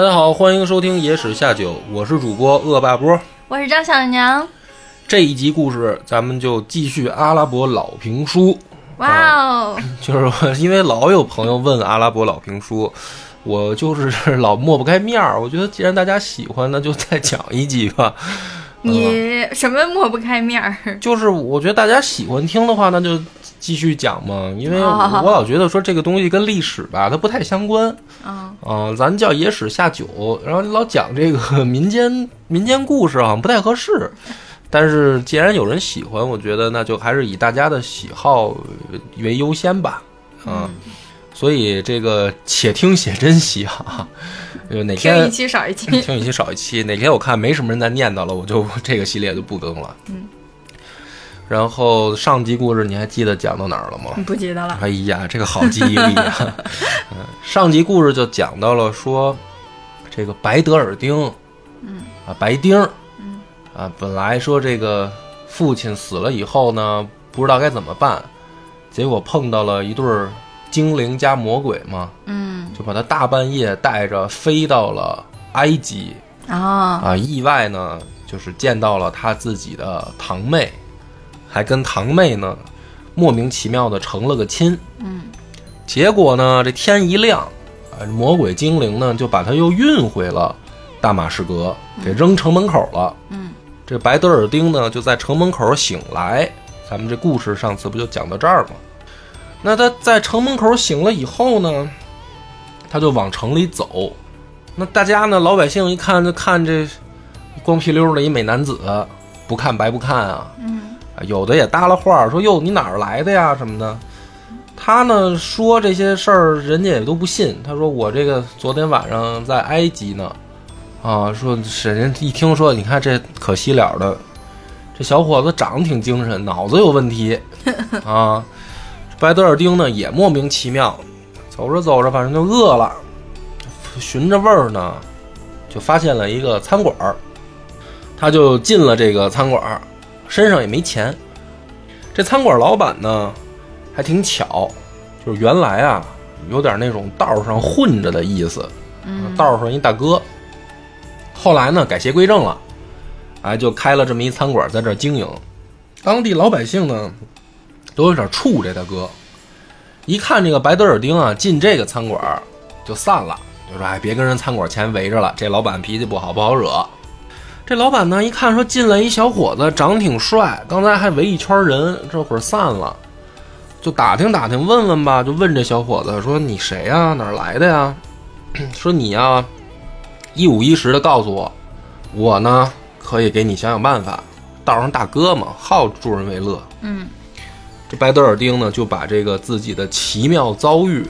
大家好，欢迎收听《野史下酒》，我是主播恶霸波。我是张小娘。这一集故事，咱们就继续阿拉伯老评书。哇哦！就是因为老有朋友问阿拉伯老评书，我就是老抹不开面儿。我觉得既然大家喜欢，那就再讲一集吧。你什么抹不开面儿？就是我觉得大家喜欢听的话，那就继续讲嘛。因为我老觉得说这个东西跟历史吧，它不太相关。嗯啊，咱叫野史下酒，然后老讲这个民间民间故事，好像不太合适。但是既然有人喜欢，我觉得那就还是以大家的喜好为优先吧。嗯，所以这个且听且珍惜哈。就哪天听一期少一期，听一期少一期。哪天我看没什么人再念叨了，我就 这个系列就不更了。嗯。然后上集故事你还记得讲到哪儿了吗？不记得了。哎呀，这个好记忆力啊！嗯，上集故事就讲到了说，这个白德尔丁，嗯啊，白丁，嗯啊，本来说这个父亲死了以后呢，不知道该怎么办，结果碰到了一对精灵加魔鬼嘛，嗯就把他大半夜带着飞到了埃及啊啊，意外呢就是见到了他自己的堂妹，还跟堂妹呢莫名其妙的成了个亲。嗯结果呢，这天一亮，啊，魔鬼精灵呢就把他又运回了大马士革，给扔城门口了。嗯这白德尔丁呢就在城门口醒来。咱们这故事上次不就讲到这儿吗？那他在城门口醒了以后呢，他就往城里走。那大家呢，老百姓一看就看这光屁溜的一美男子，不看白不看啊。嗯啊有的也搭了话儿说：“哟，你哪儿来的呀？什么的。”他呢说这些事儿，人家也都不信。他说：“我这个昨天晚上在埃及呢，啊，说是人一听说，你看这可惜了的，这小伙子长得挺精神，脑子有问题 啊。”白德尔丁呢也莫名其妙，走着走着，反正就饿了，寻着味儿呢，就发现了一个餐馆儿，他就进了这个餐馆儿，身上也没钱。这餐馆老板呢，还挺巧，就是原来啊，有点那种道上混着的意思，嗯道上一大哥。后来呢，改邪归正了，哎，就开了这么一餐馆，在这经营。当地老百姓呢，都有点怵这大哥。一看这个白德尔丁啊，进这个餐馆就散了，就说：“哎，别跟人餐馆前围着了，这老板脾气不好，不好惹。”这老板呢，一看说进来一小伙子，长得挺帅，刚才还围一圈人，这会儿散了，就打听打听，问问吧，就问这小伙子说：“你谁呀？哪儿来的呀？” 说你呀，一五一十的告诉我，我呢可以给你想想办法。道上大哥嘛，好助人为乐。嗯这白德尔丁呢，就把这个自己的奇妙遭遇，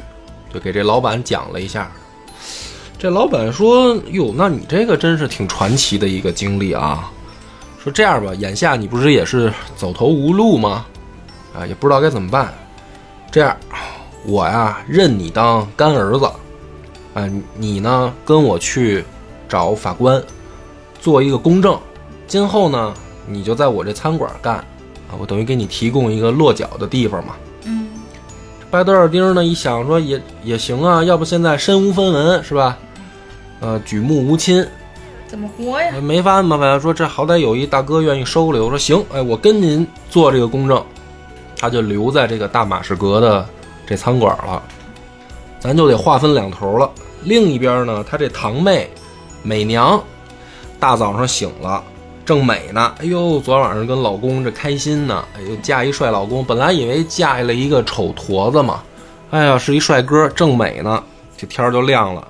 就给这老板讲了一下。这老板说：“哟，那你这个真是挺传奇的一个经历啊。说这样吧，眼下你不是也是走投无路吗？啊，也不知道该怎么办。这样，我呀认你当干儿子，啊，你呢跟我去找法官，做一个公证。今后呢，你就在我这餐馆干。”啊，我等于给你提供一个落脚的地方嘛。嗯白德尔丁呢一想说也也行啊，要不现在身无分文是吧？呃，举目无亲，怎么活呀？没法嘛。反正说这好歹有一大哥愿意收留，说行，哎，我跟您做这个公证，他就留在这个大马士革的这餐馆了。咱就得划分两头了。另一边呢，他这堂妹美娘，大早上醒了。正美呢，哎呦，昨晚上跟老公这开心呢，哎呦，嫁一帅老公，本来以为嫁了一个丑坨子嘛，哎呀，是一帅哥，正美呢，这天儿就亮了，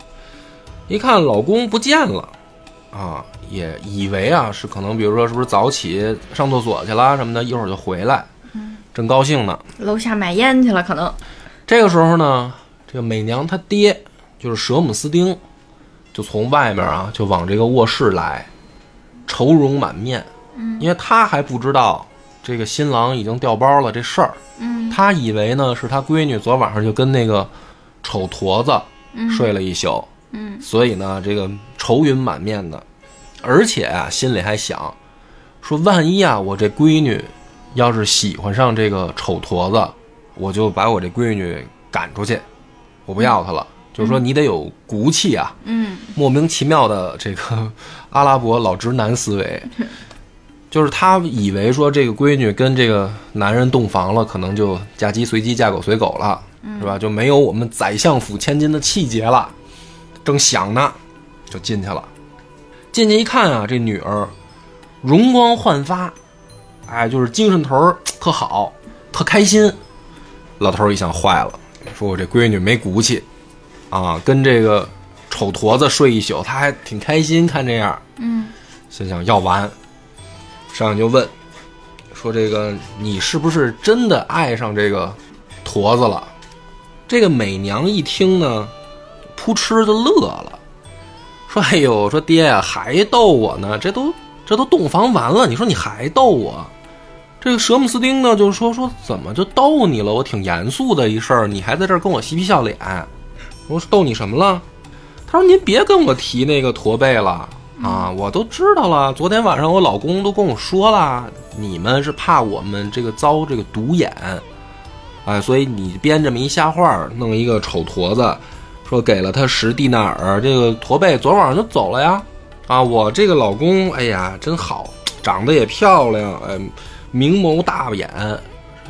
一看老公不见了，啊，也以为啊是可能，比如说是不是早起上厕所去了什么的，一会儿就回来，正高兴呢。楼下买烟去了，可能。这个时候呢，这个美娘她爹就是舍姆斯丁，就从外面啊就往这个卧室来。愁容满面，因为他还不知道这个新郎已经掉包了这事儿，嗯他以为呢是他闺女昨晚上就跟那个丑驼子睡了一宿，嗯所以呢这个愁云满面的，而且啊心里还想说万一啊我这闺女要是喜欢上这个丑坨子，我就把我这闺女赶出去，我不要她了。就是说你得有骨气啊，嗯莫名其妙的这个阿拉伯老直男思维，就是他以为说这个闺女跟这个男人洞房了，可能就嫁鸡随鸡，嫁狗随狗了，是吧？就没有我们宰相府千金的气节了。正想呢，就进去了。进去一看啊，这女儿容光焕发，哎，就是精神头儿特好，特开心。老头儿一想，坏了，说我这闺女没骨气啊，跟这个丑坨子睡一宿，她还挺开心，看这样，嗯心想要完，上去就问，说这个你是不是真的爱上这个坨子了？这个美娘一听呢，扑哧就乐了，说：“哎呦，说爹呀、还逗我呢，这都这都洞房完了，你说你还逗我？”这个舍姆斯丁呢，就说说怎么就逗你了？我挺严肃的一事儿，你还在这儿跟我嬉皮笑脸。我说逗你什么了？他说您别跟我提那个驼背了啊，我都知道了。昨天晚上我老公都跟我说了，你们是怕我们这个遭这个毒眼，哎，所以你编这么一瞎话，弄一个丑驼子，说给了他十蒂纳尔，这个驼背昨晚上就走了呀。啊，我这个老公，哎呀，真好，长得也漂亮，哎，明眸大眼，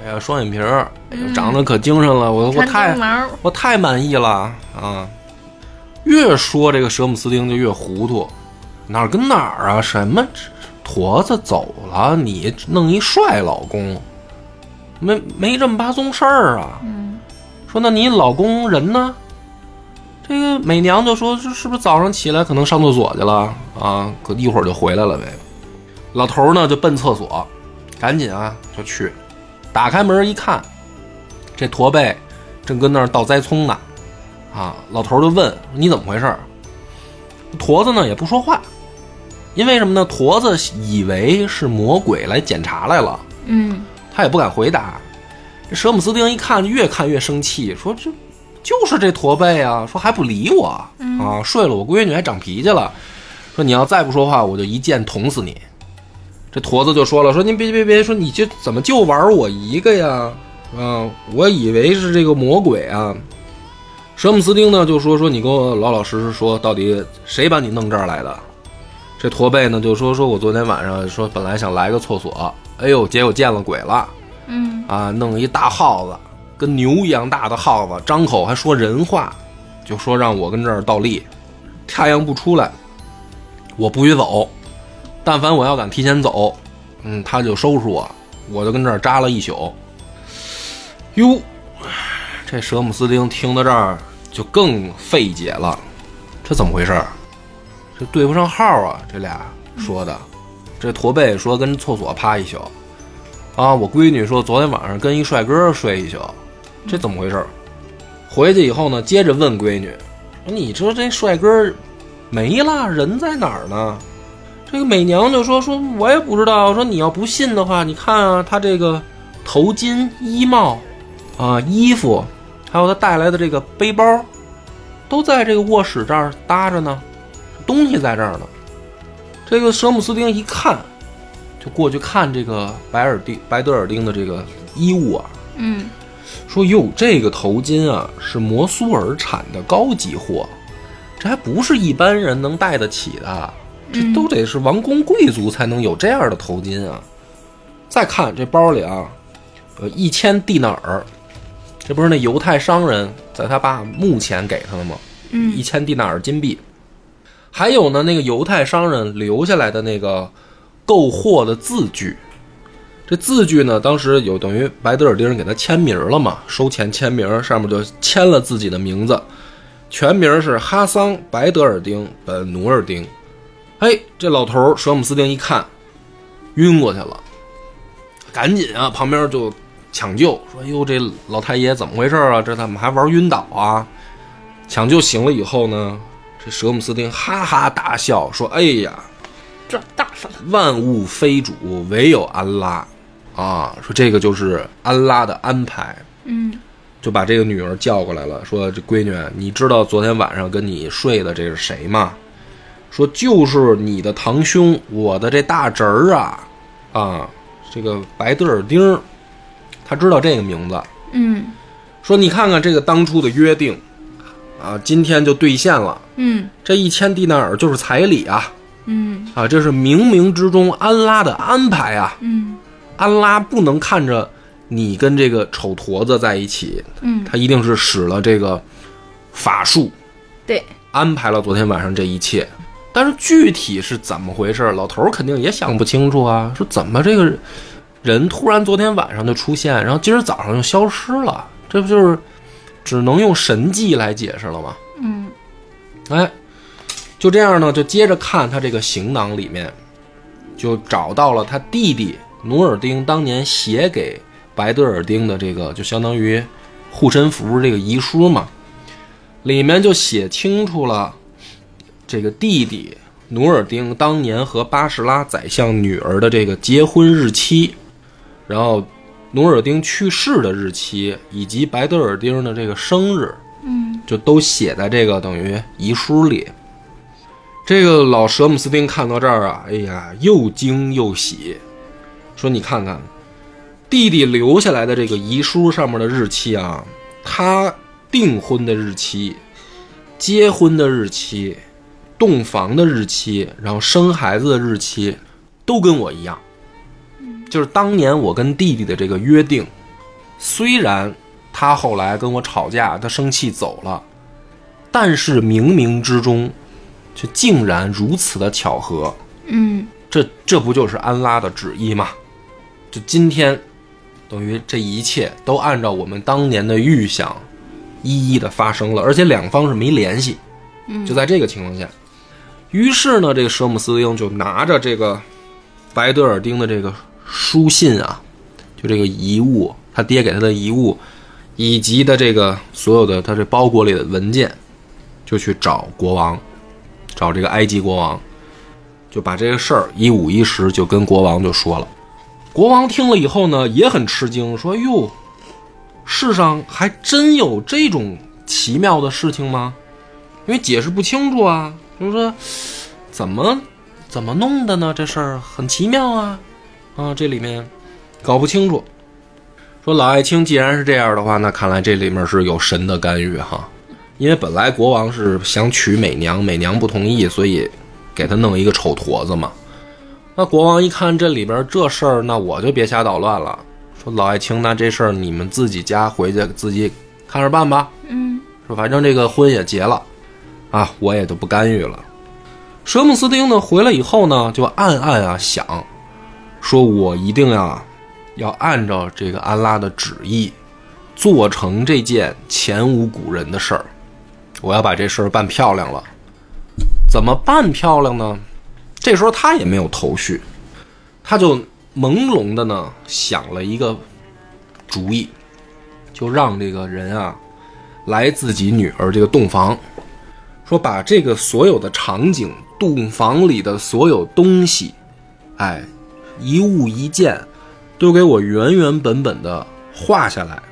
哎呀，双眼皮儿，长得可精神了，我我太，我太满意了啊！越说这个舍姆斯丁就越糊涂，哪儿跟哪儿啊？什么驼子走了，你弄一帅老公，没没这么八宗事儿啊？嗯说那你老公人呢？这个美娘就说这是不是早上起来可能上厕所去了啊？可一会儿就回来了呗。老头呢就奔厕所，赶紧啊就去，打开门一看，这驼背正跟那儿倒栽葱呢，啊，老头就问你怎么回事？驼子呢也不说话，因为什么呢？驼子以为是魔鬼来检查来了，嗯他也不敢回答。这舍姆斯丁一看，越看越生气，说这就是这驼背啊，说还不理我啊，睡了我闺女还长脾气了，说你要再不说话，我就一剑捅死你。这驼子就说了，说您别别别，说你就怎么就玩我一个呀？啊，我以为是这个魔鬼啊。舍姆斯丁呢就说说你给我老老实实说，到底谁把你弄这儿来的？这驼背呢就说说我昨天晚上说本来想来个厕所，哎呦，结果见了鬼了。嗯啊，弄一大耗子，跟牛一样大的耗子，张口还说人话，就说让我跟这儿倒立，太阳不出来，我不许走。但凡我要敢提前走，嗯，他就收拾我，我就跟这儿扎了一宿。哟，这舍姆斯丁听到这儿就更费解了，这怎么回事儿？这对不上号啊！这俩说的，这驼背说跟厕所趴一宿，啊，我闺女说昨天晚上跟一帅哥睡一宿，这怎么回事儿？回去以后呢，接着问闺女，你说这帅哥没了，人在哪儿呢？这个美娘就说说我也不知道，说你要不信的话，你看啊，他这个头巾、衣帽啊、衣服，还有他带来的这个背包，都在这个卧室这儿搭着呢，东西在这儿呢。这个舍姆斯丁一看，就过去看这个白尔丁白德尔丁的这个衣物啊，嗯说哟，这个头巾啊是摩苏尔产的高级货，这还不是一般人能戴得起的，这都得是王公贵族才能有这样的头巾啊。再看这包里啊，呃，一千蒂纳尔，这不是那犹太商人在他爸墓前给他的吗？嗯一千蒂纳尔金币，还有呢，那个犹太商人留下来的那个购货的字据。这字据呢，当时有等于白德尔丁给他签名了嘛，收钱签名，上面就签了自己的名字，全名是哈桑·白德尔丁·本努尔丁。哎，这老头儿舍姆斯丁一看，晕过去了，赶紧啊，旁边就抢救，说：“哟，这老太爷怎么回事啊？这怎么还玩晕倒啊？”抢救醒了以后呢，这舍姆斯丁哈哈大笑，说：“哎呀，赚大发了。万物非主，唯有安拉，啊，说这个就是安拉的安排。”嗯就把这个女儿叫过来了，说：“这闺女，你知道昨天晚上跟你睡的这是谁吗？”说：“就是你的堂兄，我的这大侄儿啊，啊，这个白德尔丁，他知道这个名字。嗯说你看看这个当初的约定，啊，今天就兑现了。嗯这一千迪纳尔就是彩礼啊嗯啊，这是冥冥之中安拉的安排啊。嗯安拉不能看着你跟这个丑坨子在一起，嗯，他一定是使了这个法术，对，安排了昨天晚上这一切。但是具体是怎么回事，老头儿肯定也想不清楚啊。说怎么这个人突然昨天晚上就出现，然后今儿早上又消失了，这不就是只能用神迹来解释了吗？嗯哎，就这样呢，就接着看他这个行囊里面，就找到了他弟弟努尔丁当年写给白德尔丁的这个，就相当于护身符这个遗书嘛，里面就写清楚了这个弟弟努尔丁当年和巴士拉宰相女儿的这个结婚日期，然后努尔丁去世的日期，以及白德尔丁的这个生日。嗯就都写在这个等于遗书里。这个老舍姆斯丁看到这儿啊，哎呀，又惊又喜，说：“你看看，弟弟留下来的这个遗书上面的日期啊，他订婚的日期、结婚的日期、洞房的日期，然后生孩子的日期，都跟我一样。就是当年我跟弟弟的这个约定，虽然他后来跟我吵架，他生气走了，但是冥冥之中，却竟然如此的巧合，嗯这这不就是安拉的旨意吗？就今天，等于这一切都按照我们当年的预想，一一的发生了，而且两方是没联系。嗯就在这个情况下，于是呢，这个舍姆斯丁就拿着这个白德尔丁的这个书信啊，就这个遗物，他爹给他的遗物，以及的这个所有的他这包裹里的文件，就去找国王，找这个埃及国王，就把这个事儿一五一十就跟国王就说了。国王听了以后呢，也很吃惊，说：“哟，世上还真有这种奇妙的事情吗？因为解释不清楚啊，就是说怎么怎么弄的呢？这事儿很奇妙啊，啊，这里面搞不清楚。说老爱卿既然是这样的话，那看来这里面是有神的干预哈。因为本来国王是想娶美娘，美娘不同意，所以给他弄一个丑坨子嘛。那国王一看这里边这事儿，那我就别瞎捣乱了。说老爱卿，那这事儿你们自己家回去自己看着办吧。嗯说反正这个婚也结了，啊，我也就不干预了。舍姆斯丁呢回来以后呢，就暗暗啊想，说我一定呀要按照这个安拉的旨意，做成这件前无古人的事儿，我要把这事儿办漂亮了。怎么办漂亮呢？这时候他也没有头绪，他就朦胧的呢想了一个主意，就让这个人啊来自己女儿这个洞房，说把这个所有的场景、洞房里的所有东西，哎，一物一件，都给我原原本本的画下来。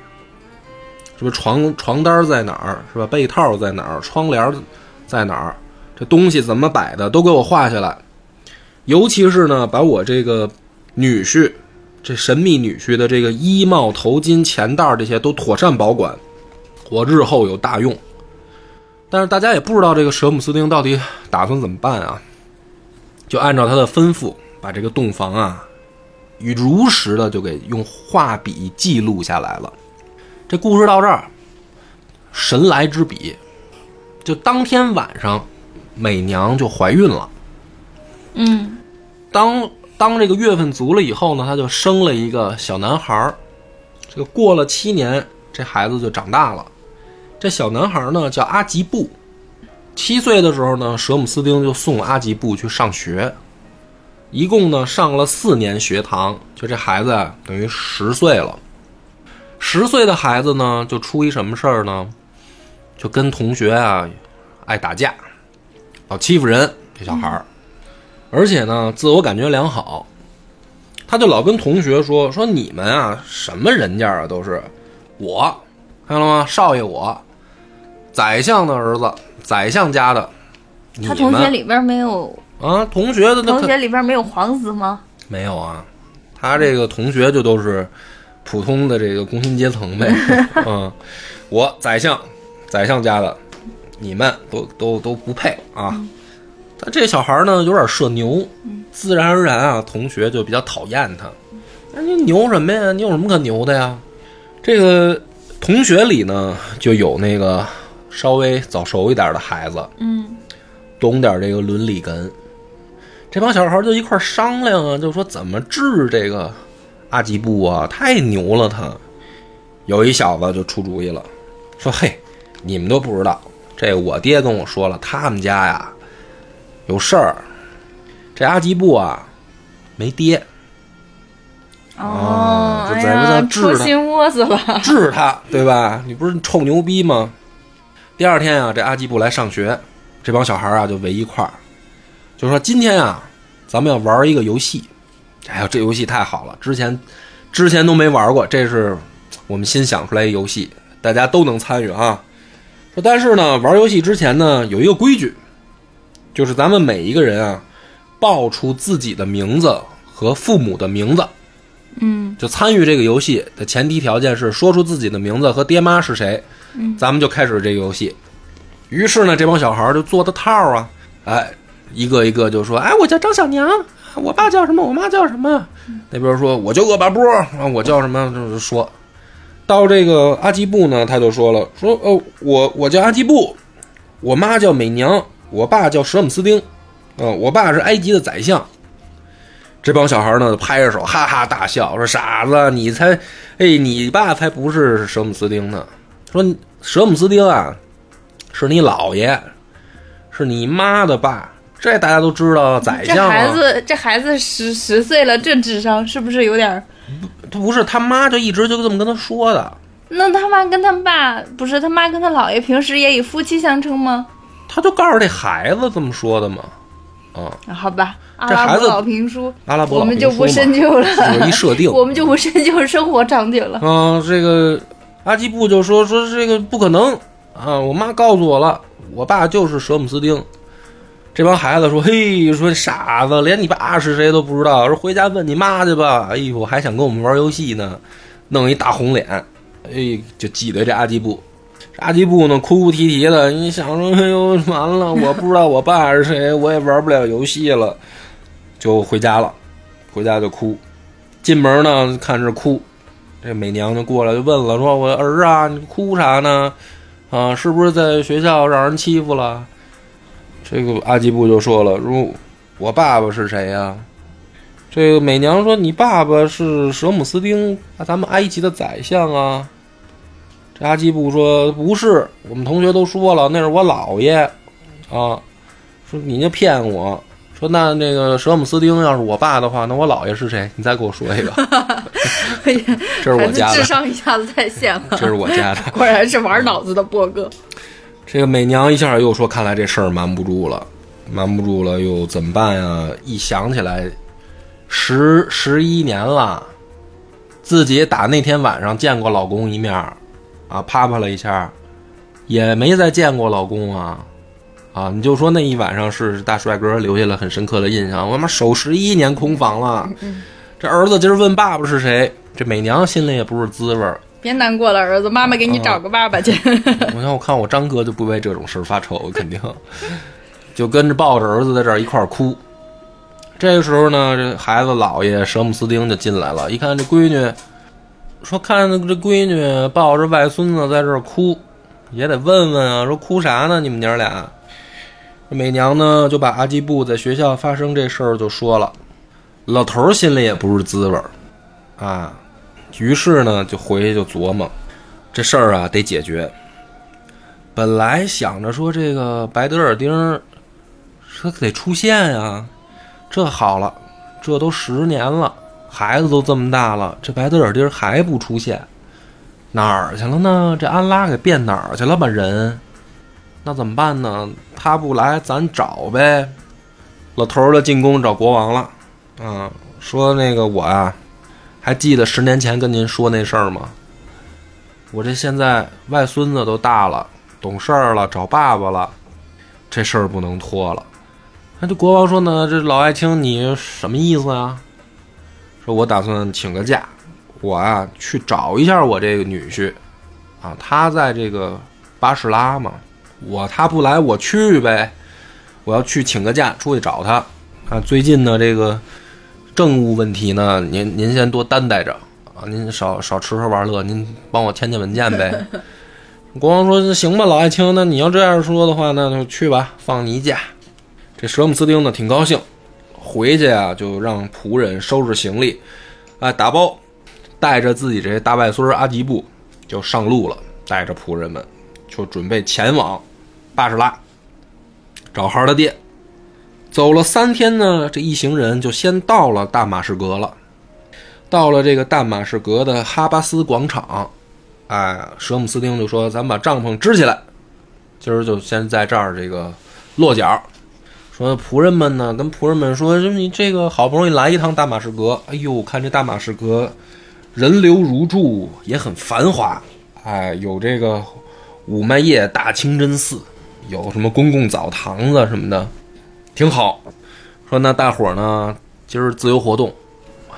什么床床单在哪儿？是吧？被套在哪儿？窗帘在哪儿？这东西怎么摆的，都给我画下来。尤其是呢，把我这个女婿，这神秘女婿的这个衣帽、头巾、钱袋这些都妥善保管，我日后有大用。但是大家也不知道这个舍姆斯丁到底打算怎么办啊？就按照他的吩咐，把这个洞房啊，与如实的就给用画笔记录下来了。这故事到这儿，神来之笔，就当天晚上，美娘就怀孕了。嗯当当这个月份足了以后呢，他就生了一个小男孩儿。这个过了七年，这孩子就长大了。这小男孩呢叫阿吉布。七岁的时候呢，舍姆斯丁就送阿吉布去上学，一共呢上了四年学堂。就这孩子，等于十岁了。十岁的孩子呢，就出一什么事儿呢？就跟同学啊爱打架，老欺负人。这小孩儿。而且呢，自我感觉良好，他就老跟同学说说你们啊，什么人家啊，都是我，看到了吗？少爷我，宰相的儿子，宰相家的，他同学里边没有啊，同学的同学里边没有皇子吗？没有啊，他这个同学就都是普通的这个工薪阶层呗，嗯，我宰相，宰相家的，你们都都都不配啊。但这小孩呢，有点社牛，自然而然啊，同学就比较讨厌他。那你牛什么呀？你有什么可牛的呀？这个同学里呢，就有那个稍微早熟一点的孩子，嗯懂点这个伦理根。这帮小孩就一块儿商量啊，就说怎么治这个阿吉布啊，太牛了他。有一小子就出主意了，说：“嘿，你们都不知道，这我爹跟我说了，他们家呀有事儿。这阿吉布啊没爹，哦，就在不哎呀，在治他戳心窝子了。治他，对吧？你不是臭牛逼吗？第二天啊，这阿吉布来上学，这帮小孩啊就围一块儿，就说今天啊，咱们要玩一个游戏。哎呀，这游戏太好了，之前之前都没玩过，这是我们新想出来一游戏，大家都能参与啊。说但是呢，玩游戏之前呢，有一个规矩，就是咱们每一个人啊，报出自己的名字和父母的名字。嗯就参与这个游戏的前提条件是说出自己的名字和爹妈是谁，嗯咱们就开始这个游戏。于是呢，这帮小孩儿就做的套啊，哎，一个一个就说：“哎，我叫张小娘，我爸叫什么，我妈叫什么。”那边说：“我叫恶霸波，啊，我叫什么？”就是说。到这个阿基布呢，他就说了：“说哦，我我叫阿基布，我妈叫美娘，我爸叫舍姆斯丁，嗯、我爸是埃及的宰相。”这帮小孩呢，拍着手哈哈大笑，说：“傻子，你才，哎，你爸才不是舍姆斯丁呢。说舍姆斯丁啊，是你姥爷，是你妈的爸，这大家都知道，宰相啊。孩子，这孩子十十岁了，这智商是不是有点儿？他不是他妈就一直就这么跟他说的，那他妈跟他爸不是他妈跟他姥爷平时也以夫妻相称吗？他就告诉这孩子这么说的嘛。啊，啊好吧，阿这孩子拉伯老评书，阿拉伯我们就不深究了，有一设定。我们就不深究生活场景了。啊，这个阿基布就说说这个不可能啊！我妈告诉我了，我爸就是舍姆斯丁。这帮孩子说：“嘿，说傻子，连你爸是谁都不知道。说回家问你妈去吧。哎呦，还想跟我们玩游戏呢，弄一大红脸，哎，就挤兑这阿基布。这阿基布呢，哭哭啼啼的。你想说，哎呦，完了，我不知道我爸是谁，我也玩不了游戏了，就回家了。回家就哭，进门呢看着哭，这美娘就过来就问了，说：“我儿啊，你哭啥呢？啊，是不是在学校让人欺负了？”这个阿基布就说了：“如我爸爸是谁呀、这个美娘说：“你爸爸是舍姆斯丁，咱们埃及的宰相啊。”这阿基布说：“不是，我们同学都说了，那是我姥爷啊。说你就骗我。说那那个舍姆斯丁要是我爸的话，那我姥爷是谁？你再给我说一个。这是我家的智，商一下子在线了，这是我家的。果然是玩脑子的波哥。这个美娘一下又说：“看来这事儿瞒不住了，瞒不住了，又怎么办呀？”一想起来，十十一年了，自己打那天晚上见过老公一面儿，啊，啪啪了一下，也没再见过老公啊，啊，你就说那一晚上是大帅哥留下了很深刻的印象。我他妈守十一年空房了，这儿子今儿问爸爸是谁，这美娘心里也不是滋味儿。别难过了，儿子，妈妈给你找个爸爸去。我看我看我张哥就不为这种事儿发愁，肯定就跟着抱着儿子在这儿一块儿哭。这个时候呢，这孩子姥爷舍姆斯丁就进来了，一看这闺女，说看这闺女抱着外孙子在这儿哭，也得问问啊，说哭啥呢？你们娘俩？美娘呢就把阿基布在学校发生这事儿就说了，老头儿心里也不是滋味儿啊，于是呢就回去就琢磨。这事儿啊得解决。本来想着说这个白德尔丁儿说得出现呀，这好了，这都十年了，孩子都这么大了，这白德尔丁还不出现，哪儿去了呢？这安拉给变哪儿去了？把人，那怎么办呢？他不来，咱找呗。老头儿的进宫找国王了，啊，说那个我啊，还记得十年前跟您说那事儿吗？我这现在外孙子都大了，懂事儿了，找爸爸了，这事儿不能拖了。那这国王说呢，这老爱卿你什么意思啊？说我打算请个假，我啊去找一下我这个女婿，啊，他在这个巴士拉嘛，我他不来，我去呗，我要去请个假出去找他啊。最近呢，这个政务问题呢，您您先多担待着啊，您少少吃喝玩乐，您帮我签签文件呗。国王说：“行吧，老爱卿，那你要这样说的话，那就去吧，放你一假。”这舍姆斯丁呢，挺高兴，回去啊，就让仆人收拾行李，哎，打包，带着自己这些大外孙阿吉布就上路了，带着仆人们就准备前往巴士拉找孩儿的爹。走了三天呢，这一行人就先到了大马士革了，到了这个大马士革的哈巴斯广场。哎，舍姆斯丁就说：“咱把帐篷支起来，今儿就先在这儿这个落脚。”说仆人们呢，跟仆人们说：“说你这个好不容易来一趟大马士革，哎呦，看这大马士革人流如注，也很繁华。哎，有这个五麦叶大清真寺，有什么公共澡堂子什么的，挺好。说那大伙呢，今儿自由活动，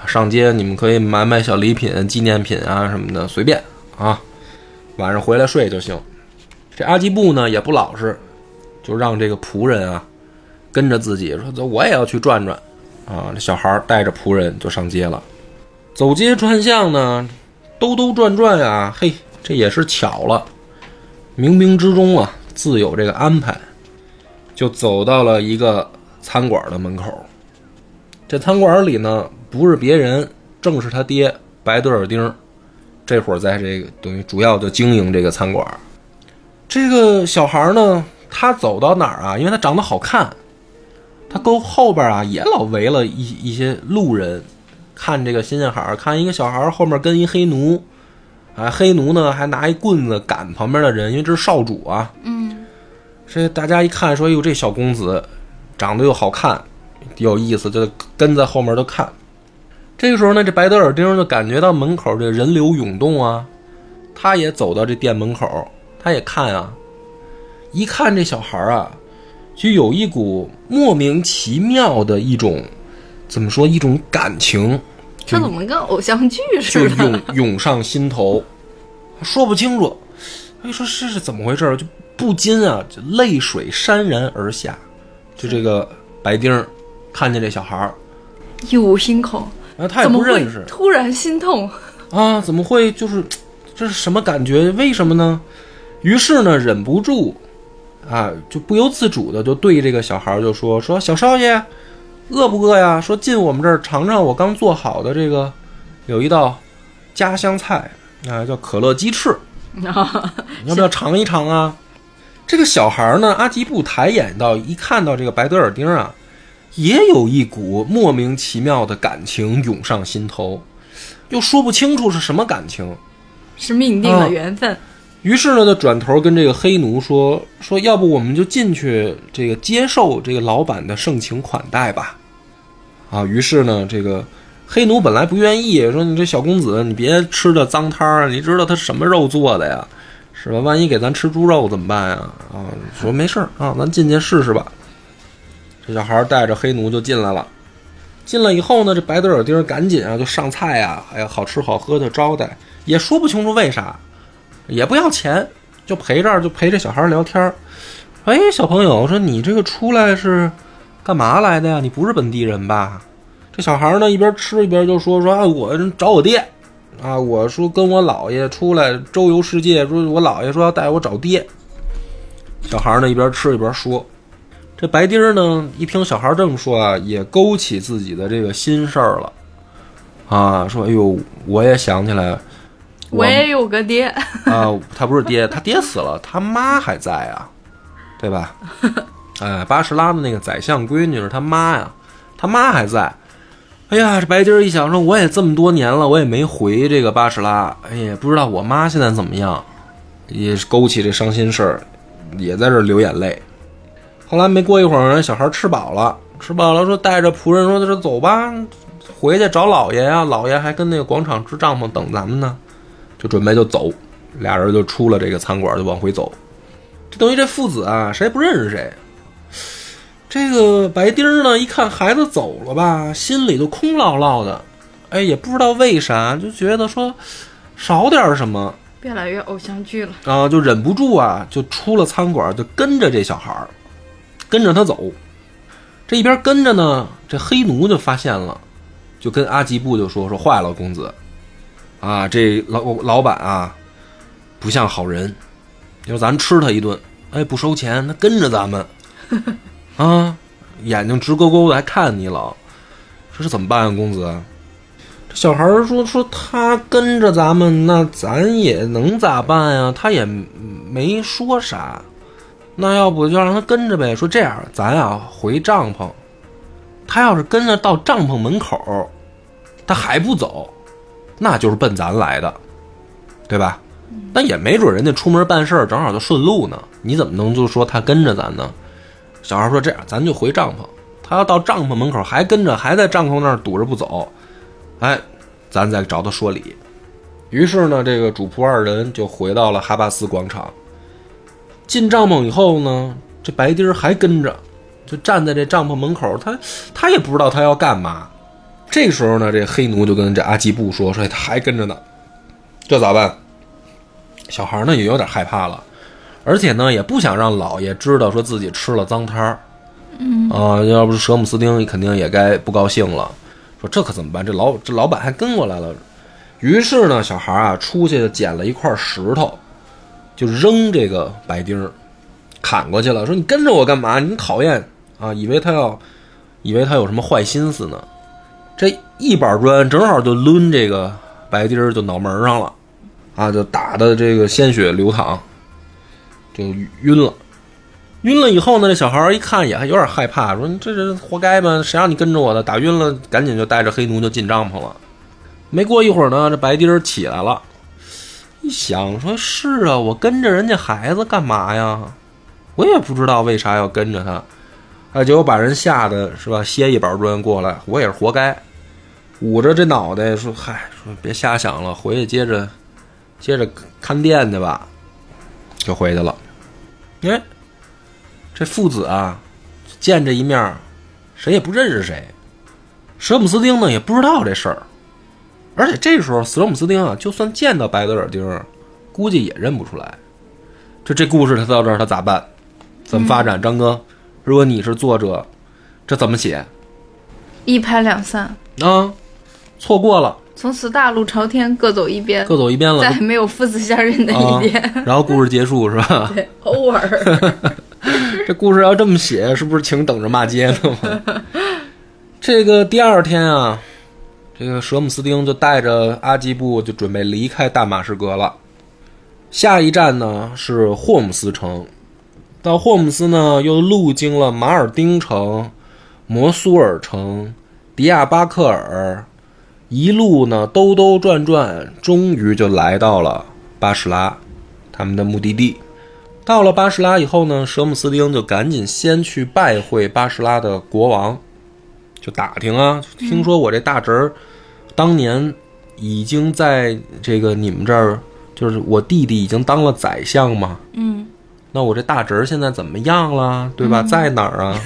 上街你们可以买买小礼品、纪念品啊什么的，随便。”啊，晚上回来睡就行。这阿基布呢也不老实，就让这个仆人啊跟着自己说：“走，我也要去转转。”啊，这小孩带着仆人就上街了。走街串巷呢，兜兜转转啊，嘿，这也是巧了，冥冥之中啊自有这个安排，就走到了一个餐馆的门口。这餐馆里呢，不是别人，正是他爹白德尔丁。这会儿在这个等于主要就经营这个餐馆。这个小孩呢，他走到哪儿啊？因为他长得好看，他沟后边啊也老围了一一些路人，看这个新鲜孩看一个小孩后面跟一黑奴，啊，黑奴呢还拿一棍子赶旁边的人，因为这是少主啊。嗯，这大家一看说：“哟，这小公子长得又好看，有意思，就跟在后面都看。”这个时候呢，这白德尔丁就感觉到门口这人流涌动啊，他也走到这店门口，他也看啊，一看这小孩啊，就有一股莫名其妙的一种，怎么说一种感情，这怎么跟偶像剧似的？涌涌上心头，说不清楚。哎，说是是怎么回事？就不禁啊，就泪水潸然而下。就这个白丁看见这小孩儿，一无心口。啊，他也不认识，突然心痛啊！怎么会？就是这是什么感觉？为什么呢？于是呢，忍不住啊，就不由自主的就对这个小孩就说：“说小少爷，饿不饿呀？说进我们这儿尝尝我刚做好的这个，有一道家乡菜啊，叫可乐鸡翅，你要不要尝一尝啊？”这个小孩呢，阿吉布抬眼到一看到这个白德尔丁啊。也有一股莫名其妙的感情涌上心头，又说不清楚是什么感情，是命定的缘分。于是呢，他转头跟这个黑奴说：“说要不我们就进去，这个接受这个老板的盛情款待吧。”啊，于是呢，这个黑奴本来不愿意，说：“你这小公子，你别吃这脏摊儿，你知道他什么肉做的呀？是吧？万一给咱吃猪肉怎么办呀？”啊，说没事儿啊，咱进去试试吧。这小孩带着黑奴就进来了，进来以后呢，这白德尔丁赶紧啊就上菜呀，哎呀好吃好喝的招待，也说不清楚为啥，也不要钱，就陪这儿就陪这小孩聊天哎，小朋友，说你这个出来是干嘛来的呀？你不是本地人吧？这小孩呢一边吃一边就说说啊，我找我爹啊，我说跟我姥爷出来周游世界，说我姥爷说要带我找爹。小孩呢一边吃一边说。这白丁儿呢，一听小孩这么说啊，也勾起自己的这个心事儿了，啊，说：“哎呦，我也想起来，我也有个爹啊，他不是爹，他爹死了，他妈还在啊，对吧？哎，巴士拉的那个宰相闺女是他妈呀，他妈还在。哎呀，这白金儿一想说，我也这么多年了，我也没回这个巴士拉，哎呀，不知道我妈现在怎么样，也勾起这伤心事儿，也在这流眼泪。”后来没过一会儿，人小孩吃饱了，吃饱了说带着仆人说：“他说走吧，回去找老爷呀。老爷还跟那个广场支帐篷等咱们呢，就准备就走。俩人就出了这个餐馆，就往回走。这等于这父子啊，谁也不认识谁。这个白丁呢，一看孩子走了吧，心里就空落落的。哎，也不知道为啥，就觉得说少点什么。越来越偶像剧了。啊，就忍不住啊，就出了餐馆，就跟着这小孩儿，跟着他走。这一边跟着呢，这黑奴就发现了，就跟阿吉布就说说坏了，公子，啊，这老老板啊，不像好人，要咱吃他一顿，哎，不收钱，他跟着咱们，啊，眼睛直勾勾的还看你老，这是怎么办啊，公子？这小孩说说他跟着咱们，那咱也能咋办呀？他也没说啥，那要不就让他跟着呗。说这样，咱啊回帐篷，他要是跟着到帐篷门口，他还不走，那就是奔咱来的，对吧？那也没准人家出门办事儿正好就顺路呢，你怎么能就说他跟着咱呢？小孩说这样，咱就回帐篷，他要到帐篷门口还跟着，还在帐篷那儿堵着不走。哎，咱再找他说理。于是呢，这个主仆二人就回到了哈巴斯广场。进帐篷以后呢，这白丁儿还跟着，就站在这帐篷门口，他他也不知道他要干嘛。这时候呢，这黑奴就跟这阿基布说：“说他还跟着呢，这咋办？”小孩呢也有点害怕了，而且呢也不想让老爷知道说自己吃了脏摊儿。嗯啊，要不是舍姆斯丁肯定也该不高兴了。说这可怎么办？这老这老板还跟过来了。于是呢，小孩啊出去捡了一块石头，就扔这个白丁儿，砍过去了。说你跟着我干嘛？你讨厌啊！以为他要，以为他有什么坏心思呢？这一板砖正好就抡这个白丁儿就脑门上了，啊，就打的这个鲜血流淌，就晕了。晕了以后呢，这小孩一看也还有点害怕，说：“你这人活该吗？谁让你跟着我的？打晕了，赶紧就带着黑奴就进帐篷了。”没过一会儿呢，这白丁儿起来了，一想说：“是啊，我跟着人家孩子干嘛呀？我也不知道为啥要跟着他。”哎，结果把人吓得是吧，歇一板砖过来，我也是活该。捂着这脑袋说：“嗨，说别瞎想了，回去接着接着看店去吧。”就回去了。哎。这父子啊，见这一面，谁也不认识谁。舍姆斯丁呢也不知道这事儿，而且这时候舍姆斯丁啊，就算见到白德尔丁，估计也认不出来。这这故事他到这儿他咋办？怎么发展？张哥，如果你是作者，这怎么写？一拍两散啊，错过了，从此大路朝天，各走一边，各走一边了，再没有父子相认的一天。然后故事结束是吧？对，over。这故事要这么写，是不是请等着骂街呢吗？这个第二天啊，这个舍姆斯丁就带着阿基布就准备离开大马士革了。下一站呢是霍姆斯城，到霍姆斯呢又路经了马尔丁城、摩苏尔城、迪亚巴克尔，一路呢兜兜转转，终于就来到了巴士拉，他们的目的地。到了巴士拉以后呢，舍姆斯丁就赶紧先去拜会巴士拉的国王，就打听啊，听说我这大侄儿当年已经在这个你们这儿，就是我弟弟已经当了宰相嘛。嗯，那我这大侄儿现在怎么样了？对吧？在哪儿啊？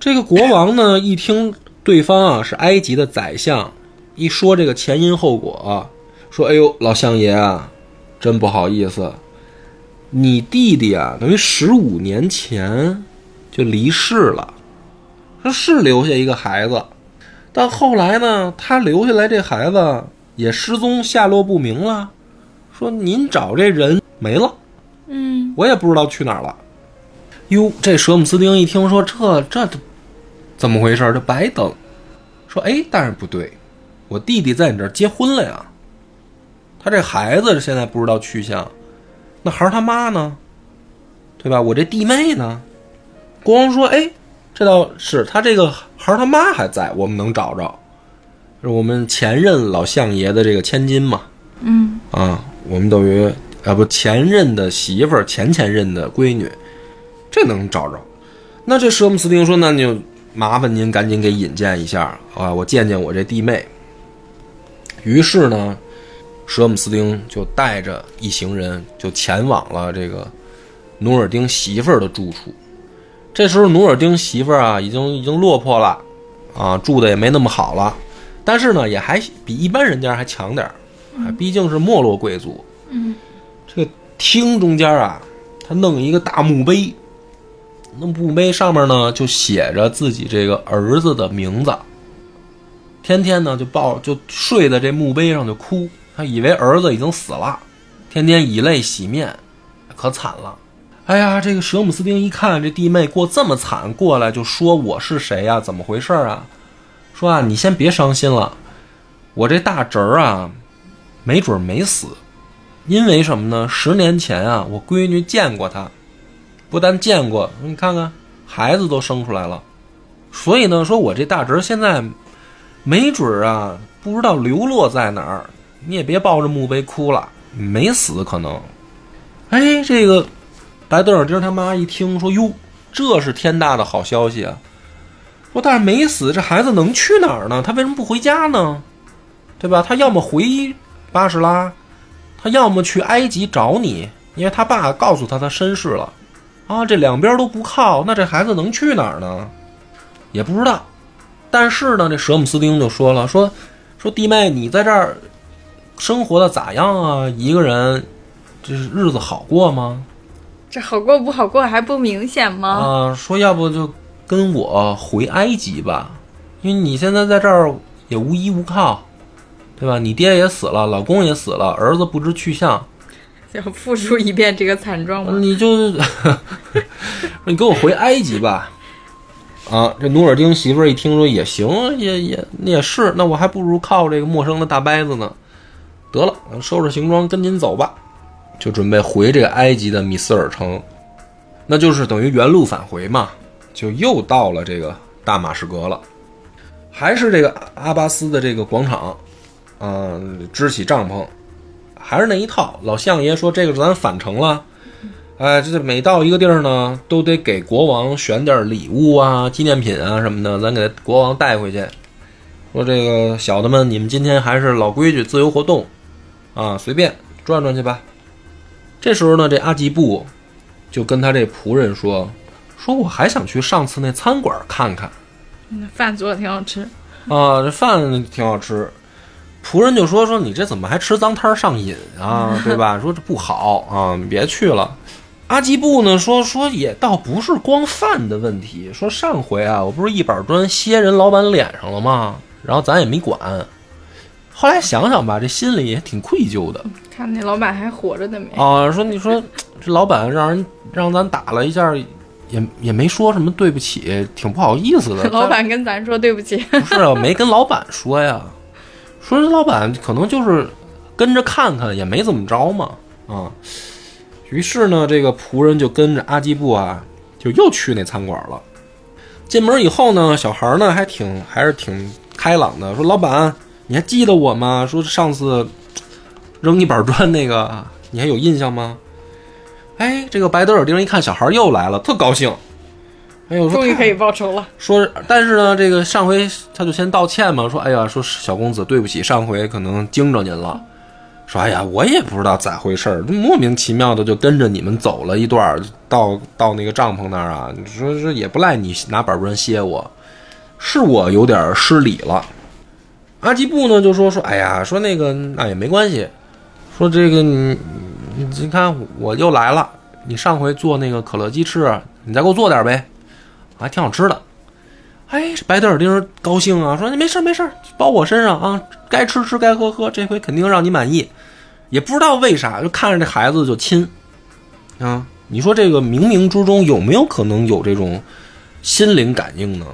这个国王呢，一听对方啊是埃及的宰相，一说这个前因后果，说：“哎呦，老相爷啊，真不好意思。”你弟弟啊，等于十五年前就离世了。说是留下一个孩子，但后来呢，他留下来这孩子也失踪，下落不明了。说您找这人没了，嗯，我也不知道去哪儿了。哟，这舍姆斯丁一听说这这怎么回事？这白等。说哎，但是不对，我弟弟在你这儿结婚了呀。他这孩子现在不知道去向。那孩儿他妈呢？对吧？我这弟妹呢？国王说：“哎，这倒是他这个孩儿他妈还在，我们能找着，是我们前任老相爷的这个千金嘛？嗯啊，我们等于啊不前任的媳妇儿，前前任的闺女，这能找着。那这舍姆斯丁说：那就麻烦您赶紧给引荐一下啊，我见见我这弟妹。于是呢。”舍姆斯丁就带着一行人就前往了这个努尔丁媳妇儿的住处。这时候，努尔丁媳妇儿啊，已经已经落魄了，啊，住的也没那么好了，但是呢，也还比一般人家还强点儿，啊，毕竟是没落贵族，嗯，这个厅中间啊，他弄一个大墓碑，那墓碑上面呢就写着自己这个儿子的名字。天天呢就抱就睡在这墓碑上就哭，他以为儿子已经死了，天天以泪洗面，可惨了。哎呀，这个舍姆斯丁一看这弟妹过这么惨，过来就说我是谁呀、怎么回事啊？说啊，你先别伤心了，我这大侄儿啊，没准没死，因为什么呢？十年前啊，我闺女见过他，不但见过，你看看孩子都生出来了，所以呢，说我这大侄儿现在没准儿啊，不知道流落在哪儿。你也别抱着墓碑哭了，没死可能。哎，这个白德尔丁他妈一听说，哟，这是天大的好消息啊！说但是没死，这孩子能去哪儿呢？他为什么不回家呢？对吧？他要么回巴士拉，他要么去埃及找你，因为他爸告诉他他身世了。啊，这两边都不靠，那这孩子能去哪儿呢？也不知道。但是呢，这舍姆斯丁就说了，说说弟妹，你在这儿生活的咋样啊？一个人，这是日子好过吗？这好过不好过还不明显吗？啊，说要不就跟我回埃及吧，因为你现在在这儿也无依无靠，对吧？你爹也死了，老公也死了，儿子不知去向，要复述一遍这个惨状吗？你就 你跟我回埃及吧。啊，这努尔丁媳妇儿一听说也行，也也也是，那我还不如靠这个陌生的大伯子呢。得了，收拾行装跟您走吧，就准备回这个埃及的米斯尔城，那就是等于原路返回嘛，就又到了这个大马士革了，还是这个阿巴斯的这个广场，嗯、支起帐篷，还是那一套。老相爷说这个咱返程了。哎，这每到一个地儿呢，都得给国王选点礼物啊、纪念品啊什么的，咱给国王带回去。说这个小的们，你们今天还是老规矩，自由活动啊，随便转转去吧。这时候呢，这阿吉布就跟他这仆人说：“说我还想去上次那餐馆看看嗯饭做的挺好吃。啊，这饭挺好吃。”仆人就说：“说你这怎么还吃脏摊儿上瘾啊？对吧？说这不好啊，你别去了。”阿基布呢说说也倒不是光饭的问题，说上回啊，我不是一板砖歇人老板脸上了吗？然后咱也没管。后来想想吧，这心里也挺愧疚的看那老板还活着的没？啊。说你说 这老板让人让咱打了一下，也也没说什么对不起，挺不好意思的。老板跟咱说对不起。不是啊，没跟老板说呀，说这老板可能就是跟着看看，也没怎么着嘛，啊。于是呢，这个仆人就跟着阿基布啊，就又去那餐馆了。进门以后呢，小孩呢还挺还是挺开朗的，说：“老板，你还记得我吗？说上次扔一板砖那个，你还有印象吗？”哎，这个白德尔丁一看小孩又来了，特高兴。哎呦，终于可以报仇了。说，但是呢，这个上回他就先道歉嘛，说，哎呀，说小公子对不起，上回可能惊着您了。说，哎呀，我也不知道咋回事儿，莫名其妙的就跟着你们走了一段儿，到到那个帐篷那儿啊。你说这也不赖你拿板砖歇我，是我有点失礼了。阿基布呢就说说，哎呀，说那个那也没关系，说这个你你看我又来了，你上回做那个可乐鸡翅，你再给我做点呗，还挺好吃的。哎，这白德尔丁高兴啊，说你没事没事，包我身上啊，该吃吃该喝喝，这回肯定让你满意。也不知道为啥，就看着这孩子就亲啊。你说这个冥冥之中有没有可能有这种心灵感应呢？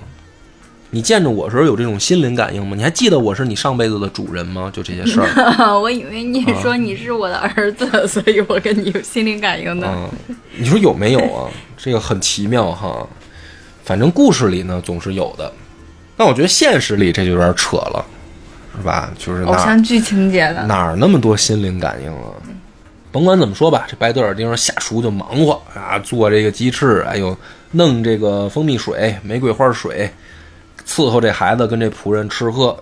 你见着我时候有这种心灵感应吗？你还记得我是你上辈子的主人吗？就这些事儿。我以为你说你是我的儿子，所以我跟你有心灵感应呢。啊，你说有没有啊？这个很奇妙哈。反正故事里呢总是有的，但我觉得现实里这就有点扯了，是吧？就是偶像剧情节的，哪儿那么多心灵感应啊？甭管怎么说吧，这白德尔丁下厨就忙活啊，做这个鸡翅，哎呦，弄这个蜂蜜水、玫瑰花水，伺候这孩子跟这仆人吃喝，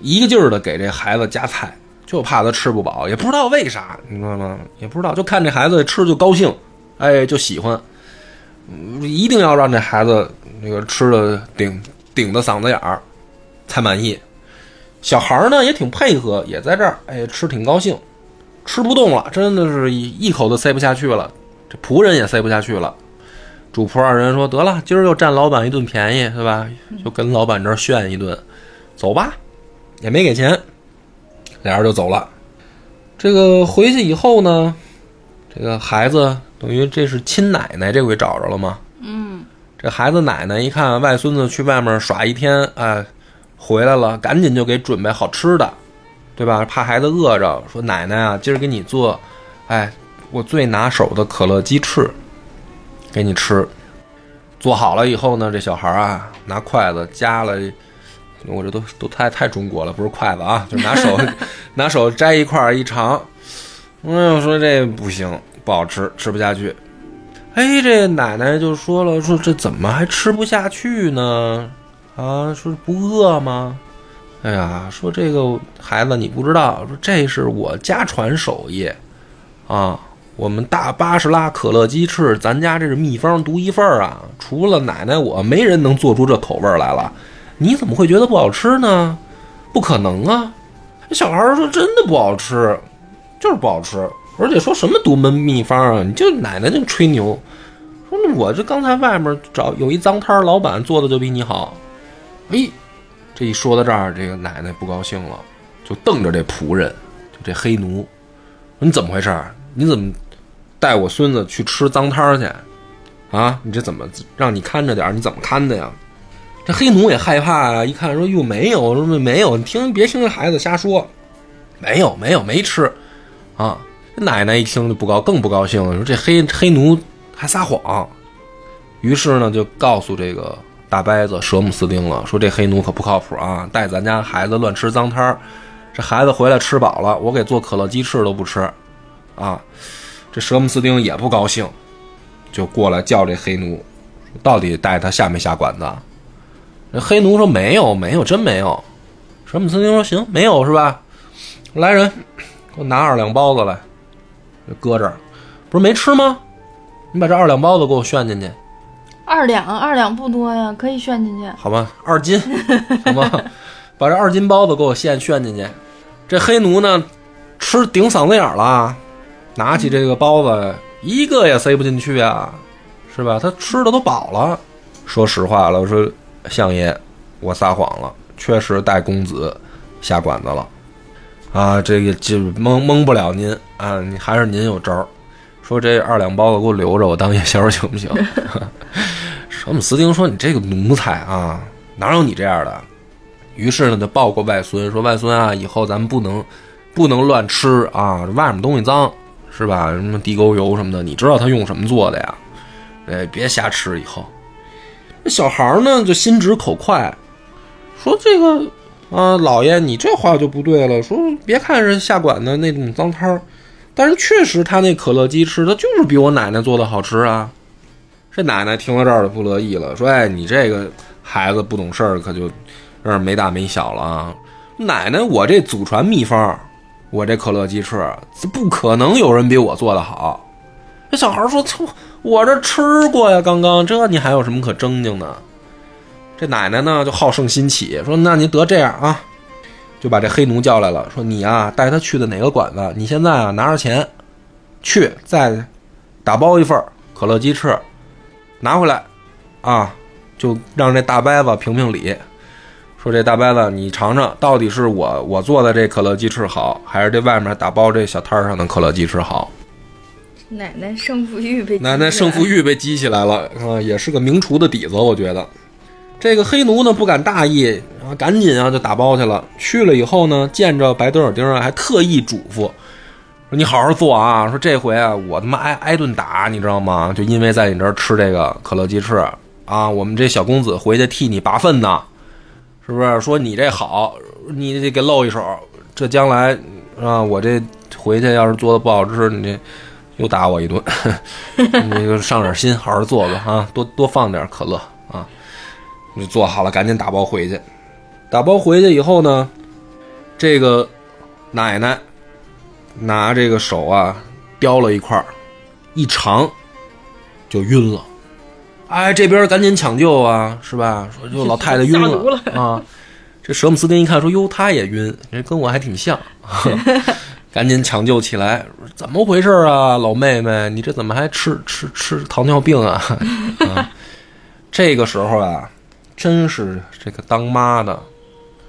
一个劲儿的给这孩子夹菜，就怕他吃不饱，也不知道为啥，你知道吗？也不知道，就看这孩子吃就高兴，哎，就喜欢，嗯一定要让这孩子那个吃的顶顶的嗓子眼儿才满意。小孩儿呢也挺配合，也在这儿，哎，吃挺高兴。吃不动了，真的是一一口都塞不下去了，这仆人也塞不下去了。主仆二人说：“得了，今儿又占老板一顿便宜，对吧？就跟老板这儿炫一顿，走吧。”也没给钱，俩人就走了。这个回去以后呢，这个孩子等于这是亲奶奶这回找着了吗？嗯，这孩子奶奶一看外孙子去外面耍一天，哎，回来了，赶紧就给准备好吃的，对吧？怕孩子饿着，说奶奶啊，今儿给你做，哎，我最拿手的可乐鸡翅，给你吃。做好了以后呢，这小孩啊，拿筷子夹了，我这都都太太中国了，不是筷子啊，就是拿手拿手摘一块儿一尝，嗯，说这不行，不好吃，吃不下去。哎，这奶奶就说了，说这怎么还吃不下去呢？啊，说不饿吗？哎呀，说这个孩子你不知道，说这是我家传手艺，啊，我们大巴士拉可乐鸡翅，咱家这是秘方独一份儿啊，除了奶奶我，没人能做出这口味来了。你怎么会觉得不好吃呢？不可能啊！这小孩说真的不好吃，就是不好吃，而且说什么独门秘方啊，你就奶奶就吹牛，说那我这刚才外面找有一脏摊儿，老板做的就比你好。哎，这一说到这儿，这个奶奶不高兴了，就瞪着这仆人，就这黑奴，说你怎么回事？你怎么带我孙子去吃脏摊儿去？啊，你这怎么让你看着点儿？你怎么看的呀？这黑奴也害怕啊，一看说哟没有，说没有，你听别听这孩子瞎说，没有没有没吃，啊，奶奶一听就不高更不高兴了，说这黑黑奴还撒谎，于是呢就告诉这个大伯子舍姆斯丁了，说这黑奴可不靠谱啊，带咱家孩子乱吃脏摊儿，这孩子回来吃饱了，我给做可乐鸡翅都不吃，啊，这舍姆斯丁也不高兴，就过来叫这黑奴，到底带他下没下馆子？这黑奴说没有，没有，真没有。舍姆斯丁说行，没有是吧？来人，给我拿二两包子来，搁这儿，不是没吃吗？你把这二两包子给我炫进去，二两二两不多呀，可以炫进去。好吧？二斤，好吗？把这二斤包子给我现炫进去。这黑奴呢，吃顶嗓子眼儿了，拿起这个包子，一个也塞不进去啊，是吧？他吃的都饱了。说实话了，我说相爷，我撒谎了，确实带公子下馆子了。啊，这个就蒙蒙不了您啊，你还是您有招儿。说这二两包子给我留着，我当夜宵行不行？舍姆斯丁说：“你这个奴才啊，哪有你这样的？”于是呢，就抱过外孙说：“外孙啊，以后咱们不能不能乱吃啊，外面东西脏是吧？什么地沟油什么的，你知道他用什么做的呀？哎，别瞎吃。以后那小孩呢，就心直口快，说这个啊，老爷你这话就不对了。说别看是下馆子那种脏摊儿，但是确实他那可乐鸡翅，它就是比我奶奶做的好吃啊。”这奶奶听到这儿就不乐意了，说：“哎，你这个孩子不懂事儿，可就有点没大没小了啊！奶奶，我这祖传秘方，我这可乐鸡翅，不可能有人比我做的好。”这小孩说：“操，我这吃过呀，刚刚这你还有什么可争竞的？”这奶奶呢就好胜心起，说：“那您得这样啊，就把这黑奴叫来了，说你啊带他去的哪个馆子？你现在啊拿着钱去，再打包一份可乐鸡翅。”拿回来，啊，就让这大伯子评评理，说这大伯子你尝尝，到底是我我做的这可乐鸡翅好，还是这外面打包这小摊上的可乐鸡翅好？奶奶胜负欲被奶奶胜负欲被激起来了啊，也是个名厨的底子，我觉得。这个黑奴呢不敢大意啊，赶紧啊就打包去了。去了以后呢，见着白德尔丁啊，还特意嘱咐。说你好好做啊！说这回啊，我他妈挨挨顿打，你知道吗？就因为在你这儿吃这个可乐鸡翅啊，我们这小公子回去替你拔粪呢，是不是？说你这好，你得给露一手，这将来啊，我这回去要是做的不好吃，你这又打我一顿，你就上点心，好好做做啊，多多放点可乐啊。你做好了，赶紧打包回去。打包回去以后呢，这个奶奶。拿这个手啊，叼了一块儿，一尝就晕了。哎，这边赶紧抢救啊，是吧？说就老太太晕了 啊。这舍姆斯丁一看说：“哟，他也晕，这跟我还挺像。”赶紧抢救起来，怎么回事啊，老妹妹，你这怎么还吃吃吃糖尿病啊？啊，这个时候啊，真是这个当妈的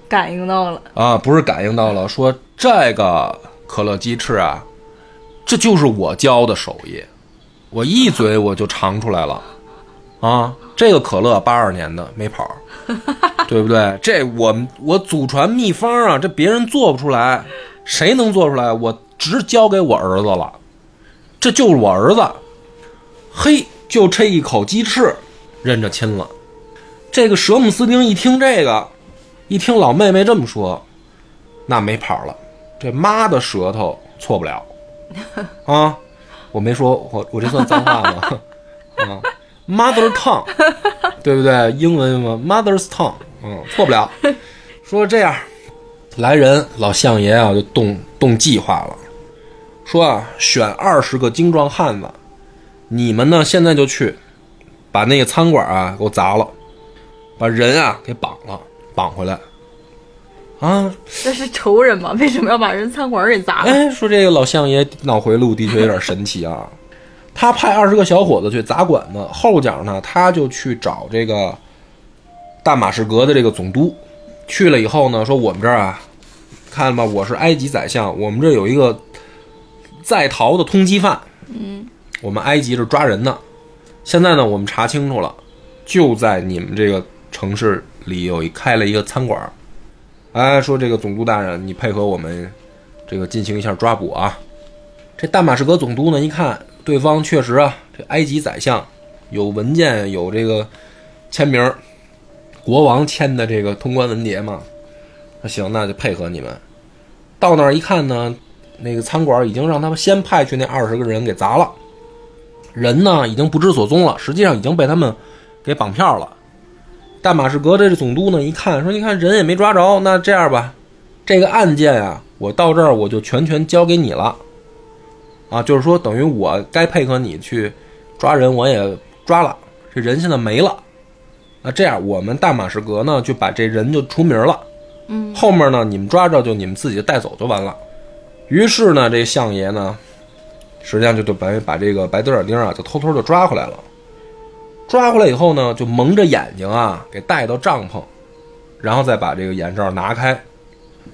感应到了，啊，不是感应到了，说这个可乐鸡翅啊，这就是我教的手艺，我一嘴我就尝出来了，啊，这个可乐八二年的没跑，对不对？这我我祖传秘方啊，这别人做不出来，谁能做出来？我直交给我儿子了，这就是我儿子。嘿，就这一口鸡翅，认着亲了。这个舍姆斯丁一听这个，一听老妹妹这么说，那没跑了。这妈的舌头错不了 啊！我没说，我我这算脏话吗？啊，mother tongue，对不对？英文嘛，mother's tongue，嗯，错不了。说这样，来人，老相爷啊就动动计划了，说啊，选二十个精壮汉子，你们呢现在就去把那个餐馆啊给我砸了，把人啊给绑了，绑回来。啊，这是仇人吗？为什么要把人餐馆给砸了？哎，说这个老相爷脑回路的确有点神奇啊。他派二十个小伙子去砸馆子，后脚呢他就去找这个大马士革的这个总督。去了以后呢，说我们这儿啊，看吧，我是埃及宰相，我们这有一个在逃的通缉犯。嗯，我们埃及这抓人呢，现在呢我们查清楚了，就在你们这个城市里有一开了一个餐馆。哎，说这个总督大人，你配合我们这个进行一下抓捕啊。这大马士革总督呢，一看对方确实啊，这埃及宰相有文件，有这个签名，国王签的这个通关文牒嘛。那行，那就配合你们。到那儿一看呢，那个餐馆已经让他们先派去那二十个人给砸了，人呢已经不知所踪了，实际上已经被他们给绑票了。大马士革这总督呢一看说：“你看人也没抓着，那这样吧，这个案件啊，我到这儿我就全权交给你了。”啊，就是说等于我该配合你去抓人，我也抓了，这人现在没了。那这样，我们大马士革呢就把这人就除名了。嗯，后面呢你们抓着就你们自己带走就完了。于是呢，这相爷呢，实际上就就把把这个白德尔丁啊就偷偷就抓回来了。抓回来以后呢，就蒙着眼睛啊，给带到帐篷，然后再把这个眼罩拿开。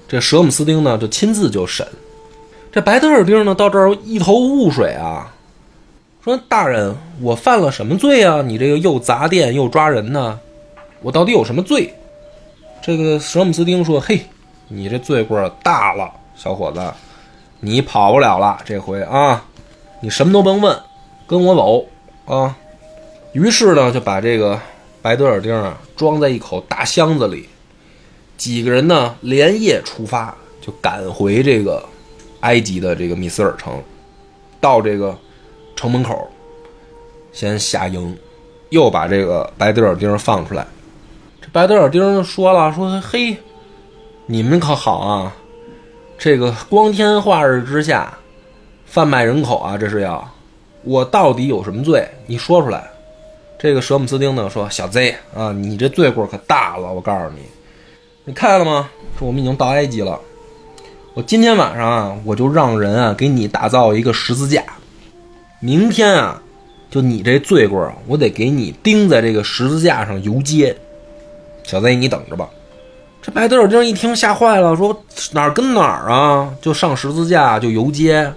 这舍姆斯丁呢，就亲自就审。这白德尔丁呢，到这儿一头雾水啊，说：“大人，我犯了什么罪啊？你这个又砸店又抓人呢，我到底有什么罪？”这个舍姆斯丁说：“嘿，你这罪过大了，小伙子，你跑不了了，这回啊，你什么都甭问，跟我走啊。”于是呢，就把这个白德尔丁啊装在一口大箱子里，几个人呢连夜出发，就赶回这个埃及的这个米斯尔城，到这个城门口，先下营，又把这个白德尔丁放出来。这白德尔丁说了：“说嘿，你们可好啊，这个光天化日之下贩卖人口啊，这是要我到底有什么罪？你说出来。”这个舍姆斯丁呢说：“小 Z 啊，你这罪过可大了！我告诉你，你看见了吗？说我们已经到埃及了。我今天晚上啊，我就让人啊给你打造一个十字架。明天啊，就你这罪过，我得给你钉在这个十字架上游街。小 Z，你等着吧。”这白德尔丁一听吓坏了，说：“哪儿跟哪儿啊？就上十字架就游街，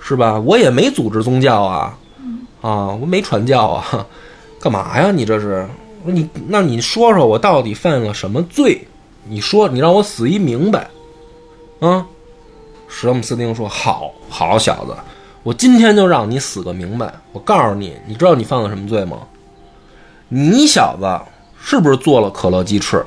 是吧？我也没组织宗教啊，啊，我没传教啊。”干嘛呀？你这是？你那你说说我到底犯了什么罪？你说，你让我死一明白。啊！舍姆斯丁说：“好好小子，我今天就让你死个明白。我告诉你，你知道你犯了什么罪吗？你小子是不是做了可乐鸡翅？”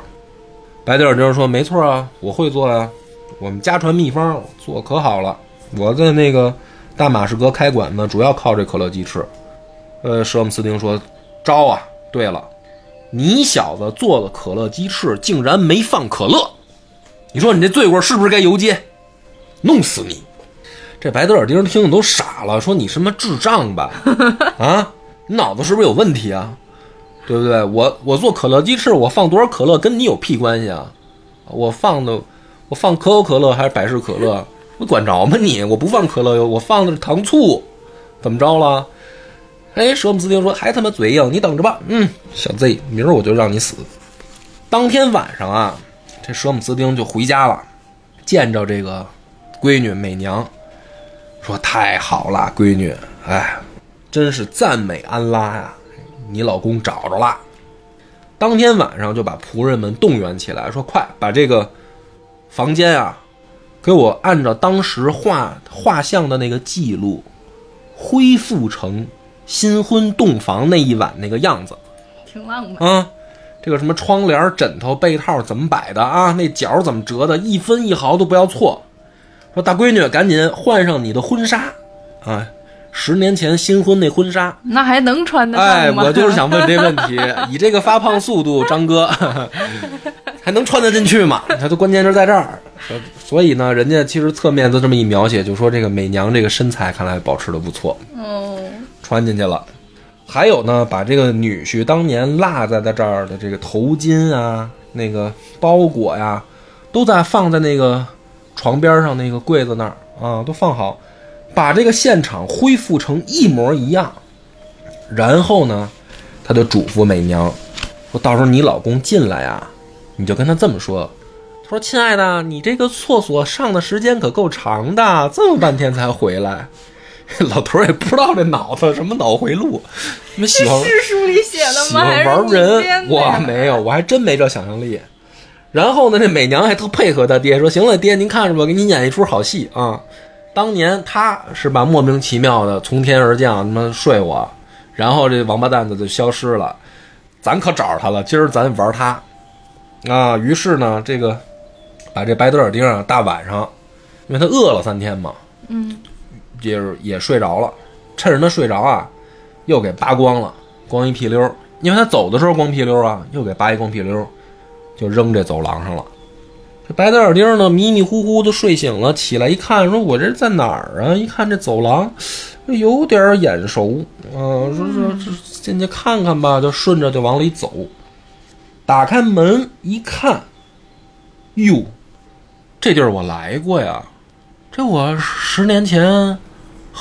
白德尔丁说：“没错啊，我会做呀。我们家传秘方，做可好了。我在那个大马士革开馆子，主要靠这可乐鸡翅。”呃，舍姆斯丁说。招啊！对了，你小子做的可乐鸡翅竟然没放可乐，你说你这罪过是不是该游街？弄死你！这白德尔丁听的都傻了，说你什么智障吧？啊，你脑子是不是有问题啊？对不对？我我做可乐鸡翅，我放多少可乐跟你有屁关系啊？我放的我放可口可乐还是百事可乐，我管着吗你？我不放可乐油，我放的是糖醋，怎么着了？哎，舍姆斯丁说还他妈嘴硬，你等着吧。嗯，小 Z，明儿我就让你死。当天晚上啊，这舍姆斯丁就回家了，见着这个闺女美娘，说太好了，闺女，哎，真是赞美安拉呀，你老公找着了。当天晚上就把仆人们动员起来，说快把这个房间啊，给我按照当时画画像的那个记录恢复成新婚洞房那一晚那个样子。挺浪漫。啊，这个什么窗帘、枕头、被套怎么摆的啊？那角怎么折的？一分一毫都不要错。说大闺女，赶紧换上你的婚纱啊！十年前新婚那婚纱，那还能穿得上哎，我就是想问这问题。以这个发胖速度，张哥 还能穿得进去吗？他的关键是在这儿。所所以呢，人家其实侧面都这么一描写，就说这个美娘这个身材看来保持的不错。哦，穿进去了。还有呢，把这个女婿当年落在在这儿的这个头巾啊、那个包裹呀，都在放在那个床边上那个柜子那儿啊，都放好，把这个现场恢复成一模一样。然后呢，他就嘱咐美娘说：“到时候你老公进来呀，你就跟他这么说。”他说：“亲爱的，你这个厕所上的时间可够长的，这么半天才回来。” 老头儿也不知道这脑子什么脑回路，什么喜欢是书里写的吗？喜欢玩人我没有，我还真没这想象力。然后呢，这美娘还特配合他爹，说：“行了，爹，您看着吧，给你演一出好戏啊。”当年他是吧，莫名其妙的从天而降，他妈睡我，然后这王八蛋子就消失了，咱可找着他了，今儿咱玩他啊。于是呢，这个把这白德尔丁啊，大晚上，因为他饿了三天嘛，嗯，就是也睡着了，趁着他睡着啊，又给扒光了，光一屁溜儿。因为他走的时候光屁溜儿啊，又给扒一光屁溜儿，就扔这走廊上了。这白德尔丁呢，迷迷糊糊的睡醒了，起来一看，说我这在哪儿啊？一看这走廊，有点眼熟，啊，说说这进去看看吧，就顺着就往里走。打开门一看，哟，这地儿我来过呀，这我十年前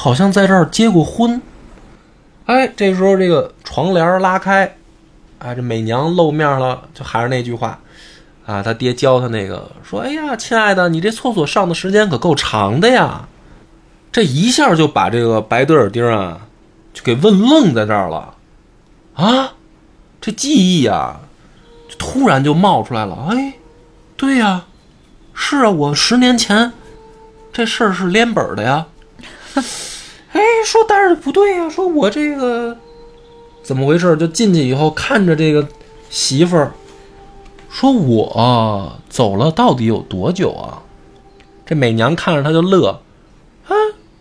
好像在这儿结过婚。哎，这时候这个床帘拉开，哎，这美娘露面了，就还是那句话，啊，他爹教他那个说：“哎呀，亲爱的，你这厕所上的时间可够长的呀。”这一下就把这个白德尔丁啊，就给问愣在这儿了，啊，这记忆呀，就突然就冒出来了。哎，对呀，是啊，我十年前这事儿是连本的呀。哎，说但是不对呀、说我这个怎么回事？就进去以后看着这个媳妇儿，说我走了到底有多久啊？这美娘看着他就乐，啊，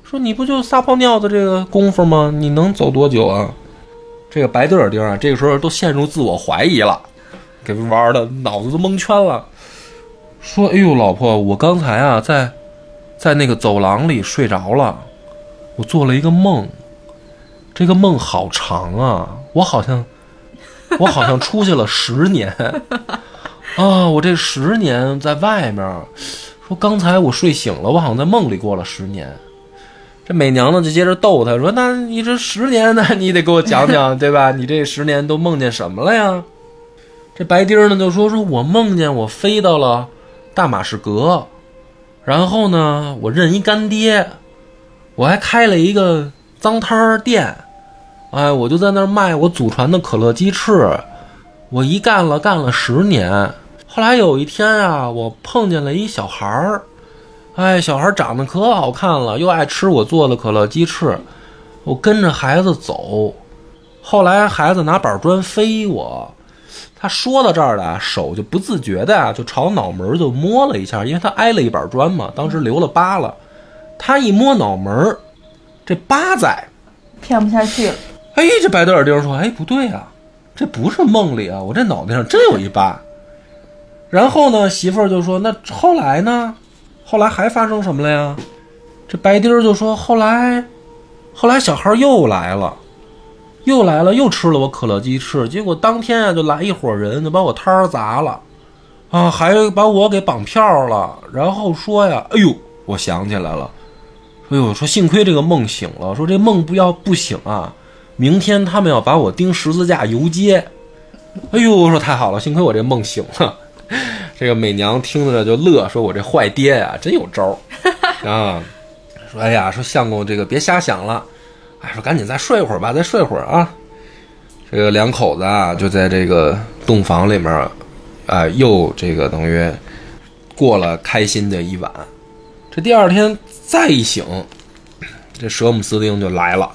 说你不就撒泡尿的这个功夫吗？你能走多久啊？这个白德尔丁啊，这个时候都陷入自我怀疑了，给玩的脑子都蒙圈了。说：“哎呦，老婆，我刚才啊，在在那个走廊里睡着了，我做了一个梦，这个梦好长啊，我好像我好像出去了十年啊，我这十年在外面。说刚才我睡醒了，我好像在梦里过了十年。”这美娘呢就接着逗他说：“那你这十年呢，你得给我讲讲，对吧？你这十年都梦见什么了呀？”这白丁呢就说：“说我梦见我飞到了大马士革，然后呢，我认一干爹，我还开了一个脏摊儿店，哎，我就在那儿卖我祖传的可乐鸡翅，我一干了干了十年。后来有一天啊，我碰见了一小孩儿。”哎，小孩长得可好看了，又爱吃我做的可乐鸡翅。我跟着孩子走，后来孩子拿板砖飞我。他说到这儿的手就不自觉的啊，就朝脑门就摸了一下，因为他挨了一板砖嘛，当时留了疤了。他一摸脑门，这八在。骗不下去了。哎，这白德尔丁说：“哎，不对啊，这不是梦里啊，我这脑袋上真有一疤。”然后呢，媳妇儿就说：“那后来呢？”后来还发生什么了呀？这白丁儿就说：“后来，后来小孩又来了，又来了，又吃了我可乐鸡翅。结果当天啊，就来一伙人，就把我摊儿砸了，啊，还把我给绑票了。然后说呀，哎呦，我想起来了，哎呦，说幸亏这个梦醒了，说这梦不要不醒啊，明天他们要把我钉十字架游街。哎呦，我说太好了，幸亏我这梦醒了。这个美娘听着就乐，说我这坏爹呀，真有招儿 啊。说哎呀，说相公这个别瞎想了，哎，说赶紧再睡会儿吧，再睡会儿啊。这个两口子啊，就在这个洞房里面，啊，又这个等于过了开心的一晚。这第二天再一醒，这舍姆斯丁就来了。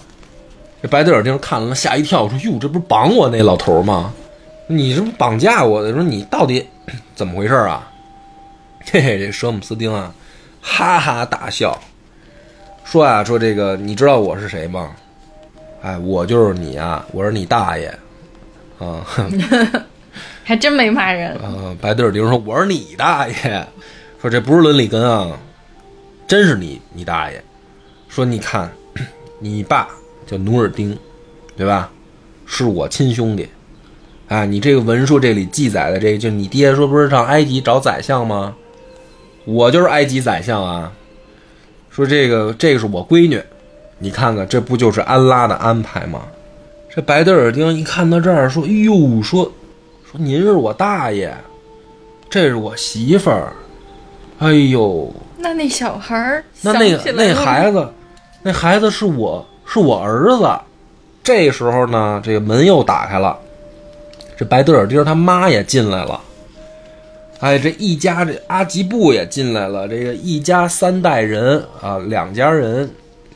这白德尔丁看了吓一跳，说：“哟，这不是绑我那老头吗？你这不绑架我的？说你到底怎么回事啊？” 嘿嘿，这舍姆斯丁啊，哈哈大笑，说啊，说这个你知道我是谁吗？哎，我就是你啊，我是你大爷，啊，还真没骂人。呃，白德尔丁说我是你大爷，说这不是伦理根啊，真是你你大爷。说你看，你爸叫努尔丁，对吧？是我亲兄弟。啊，你这个文书这里记载的这个，就你爹说不是上埃及找宰相吗？我就是埃及宰相啊。说这个这个是我闺女，你看看这不就是安拉的安排吗？这白德尔丁一看到这儿，说：“哎呦，说说您是我大爷，这是我媳妇儿。哎呦，那那小孩儿，那那个那孩子，那孩子是我是我儿子。这时候呢，这个门又打开了，这白德尔丁他妈也进来了。哎，这一家这阿吉布也进来了，这个一家三代人啊，两家人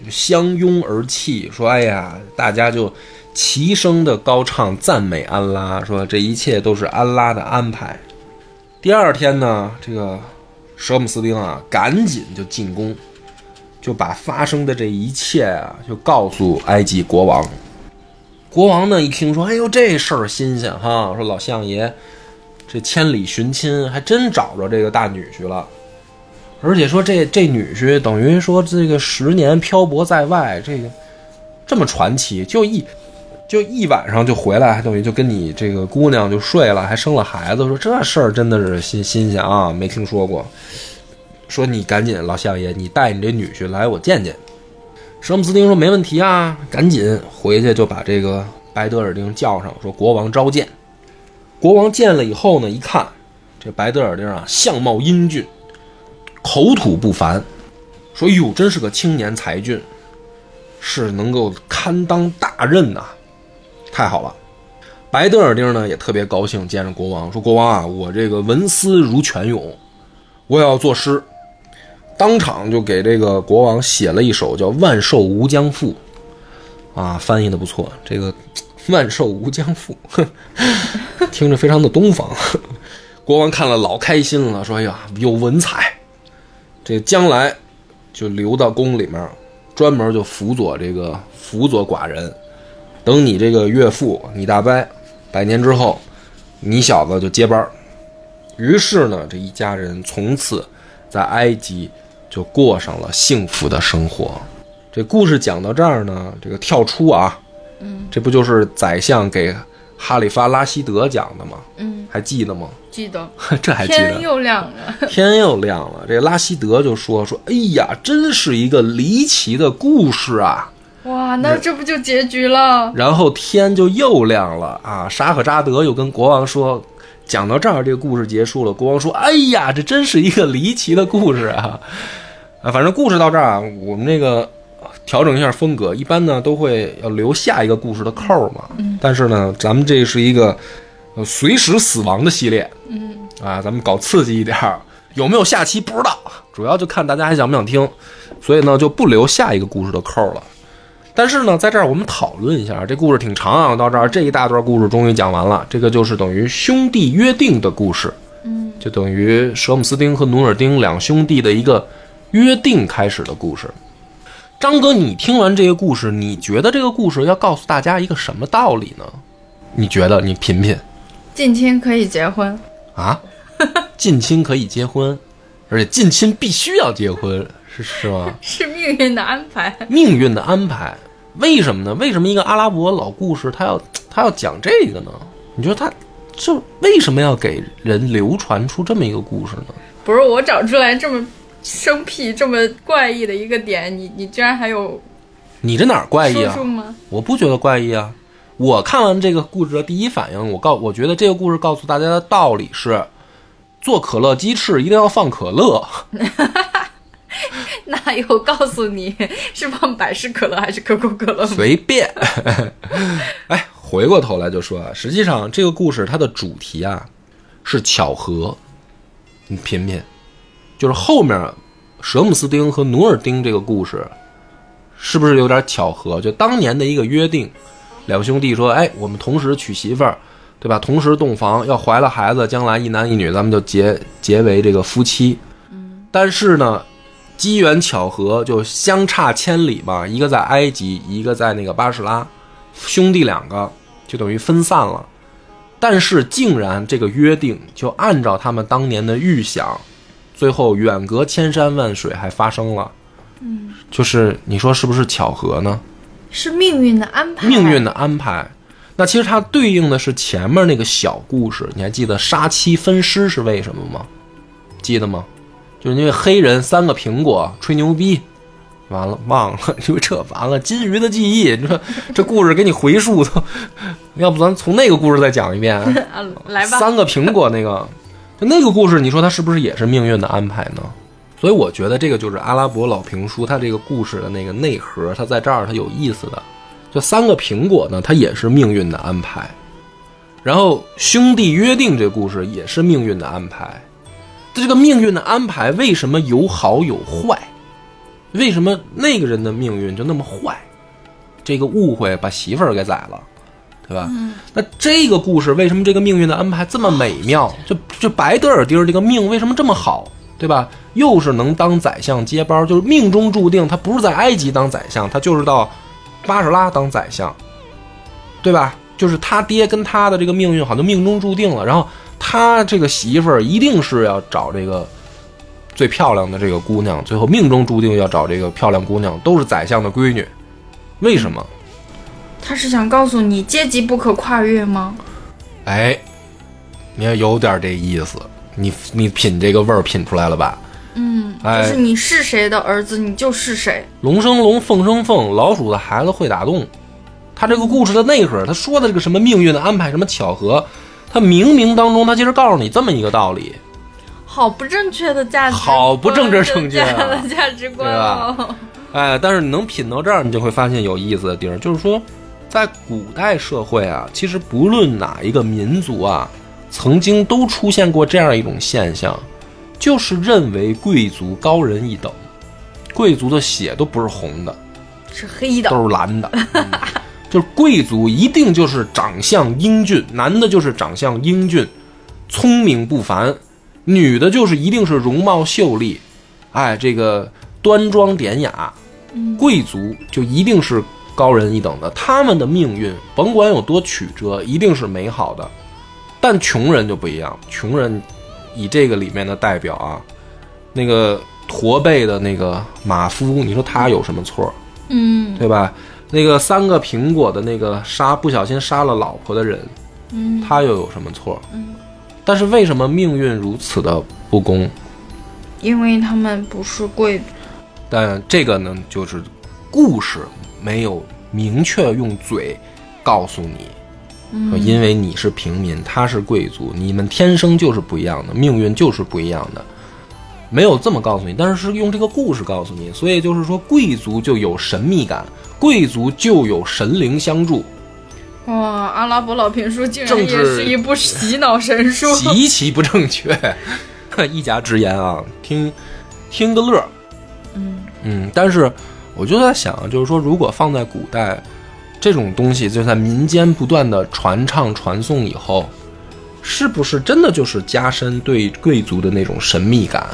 相拥而泣，说：“哎呀，大家就齐声的高唱赞美安拉，说这一切都是安拉的安排。”第二天呢，这个舍姆斯丁啊，赶紧就进宫，就把发生的这一切啊，就告诉埃及国王。国王呢一听说，哎呦，这事儿新鲜哈，说老相爷这千里寻亲，还真找着这个大女婿了。而且说这这女婿等于说这个十年漂泊在外，这个这么传奇，就一就一晚上就回来，等于就跟你这个姑娘就睡了，还生了孩子。说这事儿真的是新新鲜啊，没听说过。说你赶紧老相爷，你带你这女婿来，我见见。舍姆斯丁说没问题啊，赶紧回去就把这个白德尔丁叫上，说国王召见。国王见了以后呢，一看这白德尔丁啊，相貌英俊，口吐不凡，说哟，真是个青年才俊，是能够堪当大任呐、太好了。白德尔丁呢也特别高兴，见着国王说：“国王啊，我这个文思如泉涌，我也要作诗。”当场就给这个国王写了一首叫《万寿无疆赋》，啊，翻译的不错。这个“万寿无疆赋”，听着非常的东方。国王看了老开心了，说：“哎呀，有文采，这将来就留到宫里面，专门就辅佐这个辅佐寡人。等你这个岳父，你大伯百年之后，你小子就接班儿。”于是呢，这一家人从此在埃及就过上了幸福的生活。这故事讲到这儿呢，这个跳出啊，嗯，这不就是宰相给哈里发拉希德讲的吗？嗯，还记得吗？记得 这还记得？天又亮了，天又亮了。这拉希德就说说，哎呀，真是一个离奇的故事啊！哇，那这不就结局了？然后天就又亮了啊！沙赫扎德又跟国王说，讲到这儿，这个故事结束了。国王说：“哎呀，这真是一个离奇的故事啊！” 啊，反正故事到这儿啊，我们这个调整一下风格，一般呢都会要留下一个故事的扣儿嘛。但是呢，咱们这是一个呃随时死亡的系列。嗯，啊，咱们搞刺激一点儿，有没有下期不知道，主要就看大家还想不想听，所以呢就不留下一个故事的扣儿了。但是呢，在这儿我们讨论一下，这故事挺长啊，到这儿这一大段故事终于讲完了，这个就是等于兄弟约定的故事，嗯，就等于舍姆斯丁和努尔丁两兄弟的一个约定开始的故事。张哥，你听完这个故事，你觉得这个故事要告诉大家一个什么道理呢？你觉得？你品品近亲可以结婚，啊？近亲可以结婚，而且近亲必须要结婚，是是吗？是命运的安排。命运的安排，为什么呢？为什么一个阿拉伯老故事，他要他要讲这个呢？你觉得他就为什么要给人流传出这么一个故事呢？不是我找出来这么生僻这么怪异的一个点，你你居然还有你这哪儿怪异啊？我不觉得怪异啊。我看完这个故事的第一反应，我告我觉得这个故事告诉大家的道理是，做可乐鸡翅一定要放可乐。那有告诉你是放百事可乐还是可口可乐？随便。哎，回过头来就说啊，实际上这个故事它的主题啊是巧合，你品品，就是后面舍姆斯丁和努尔丁这个故事，是不是有点巧合？就当年的一个约定，两兄弟说，哎，我们同时娶媳妇儿，对吧？同时洞房，要怀了孩子，将来一男一女，咱们就结结为这个夫妻。但是呢，机缘巧合就相差千里嘛，一个在埃及，一个在那个巴士拉，兄弟两个就等于分散了。但是竟然这个约定就按照他们当年的预想，最后远隔千山万水还发生了。嗯，就是你说是不是巧合呢？是命运的安排。命运的安排。那其实它对应的是前面那个小故事，你还记得杀妻分尸是为什么吗？记得吗？就是因为黑人三个苹果吹牛逼，完了忘了，因为这完了金鱼的记忆，你说这故事给你回溯都，要不咱从那个故事再讲一遍？啊，来吧。三个苹果那个，就那个故事，你说它是不是也是命运的安排呢？所以我觉得这个就是阿拉伯老评书它这个故事的那个内核，它在这儿它有意思的。就三个苹果呢，它也是命运的安排。然后兄弟约定这故事也是命运的安排。这个命运的安排为什么有好有坏？为什么那个人的命运就那么坏？这个误会把媳妇儿给宰了，对吧？那这个故事为什么这个命运的安排这么美妙？就就白德尔丁儿这个命为什么这么好，对吧？又是能当宰相接班，就是命中注定他不是在埃及当宰相，他就是到巴士拉当宰相，对吧？就是他爹跟他的这个命运好像命中注定了，然后他这个媳妇儿一定是要找这个最漂亮的这个姑娘，最后命中注定要找这个漂亮姑娘，都是宰相的闺女，为什么？他是想告诉你阶级不可跨越吗？哎，你也有点这意思，你你品这个味儿品出来了吧？嗯，哎就是你是谁的儿子，你就是谁。龙生龙，凤生凤，老鼠的孩子会打洞。他这个故事的内核，他说的这个什么命运的安排，什么巧合，他冥冥当中，他其实告诉你这么一个道理。好不正确的价值观，好不正直正确的价值观哦。哎，但是你能品到这儿，你就会发现有意思的地儿，就是说，在古代社会啊，其实不论哪一个民族啊，曾经都出现过这样一种现象，就是认为贵族高人一等，贵族的血都不是红的，是黑的，都是蓝的，嗯就是贵族一定就是长相英俊，男的就是长相英俊，聪明不凡，女的就是一定是容貌秀丽，哎，这个端庄典雅，贵族就一定是高人一等的，他们的命运甭管有多曲折，一定是美好的，但穷人就不一样，穷人以这个里面的代表啊，那个驼背的那个马夫，你说他有什么错？嗯对吧？那个三个苹果的那个杀不小心杀了老婆的人，嗯他又有什么错？但是为什么命运如此的不公？因为他们不是贵族。但这个呢，就是故事没有明确用嘴告诉你，说因为你是平民，他是贵族，你们天生就是不一样的，命运就是不一样的，没有这么告诉你，但是是用这个故事告诉你，所以就是说，贵族就有神秘感，贵族就有神灵相助，哇，阿拉伯老评书竟然也是一部洗脑神书。极其不正确，一家之言啊，听听个乐儿。嗯嗯，但是我就在想，就是说，如果放在古代，这种东西就在民间不断的传唱传颂以后，是不是真的就是加深对贵族的那种神秘感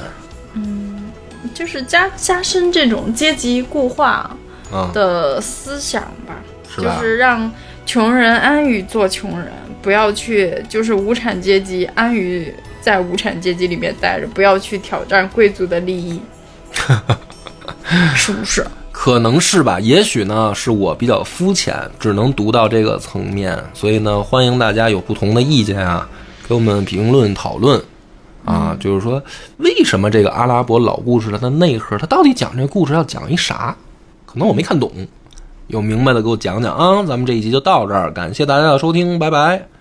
就是加加深这种阶级固化啊？的思想吧，就是吧？是让穷人安于做穷人，不要去就是无产阶级安于在无产阶级里面待着，不要去挑战贵族的利益，是不是？可能是吧，也许呢是我比较肤浅，只能读到这个层面，所以呢，欢迎大家有不同的意见啊，给我们评论讨论啊，就是说为什么这个阿拉伯老故事它的内核，它到底讲这故事要讲一啥？可能我没看懂，有明白的给我讲讲啊。咱们这一集就到这儿，感谢大家的收听，拜拜。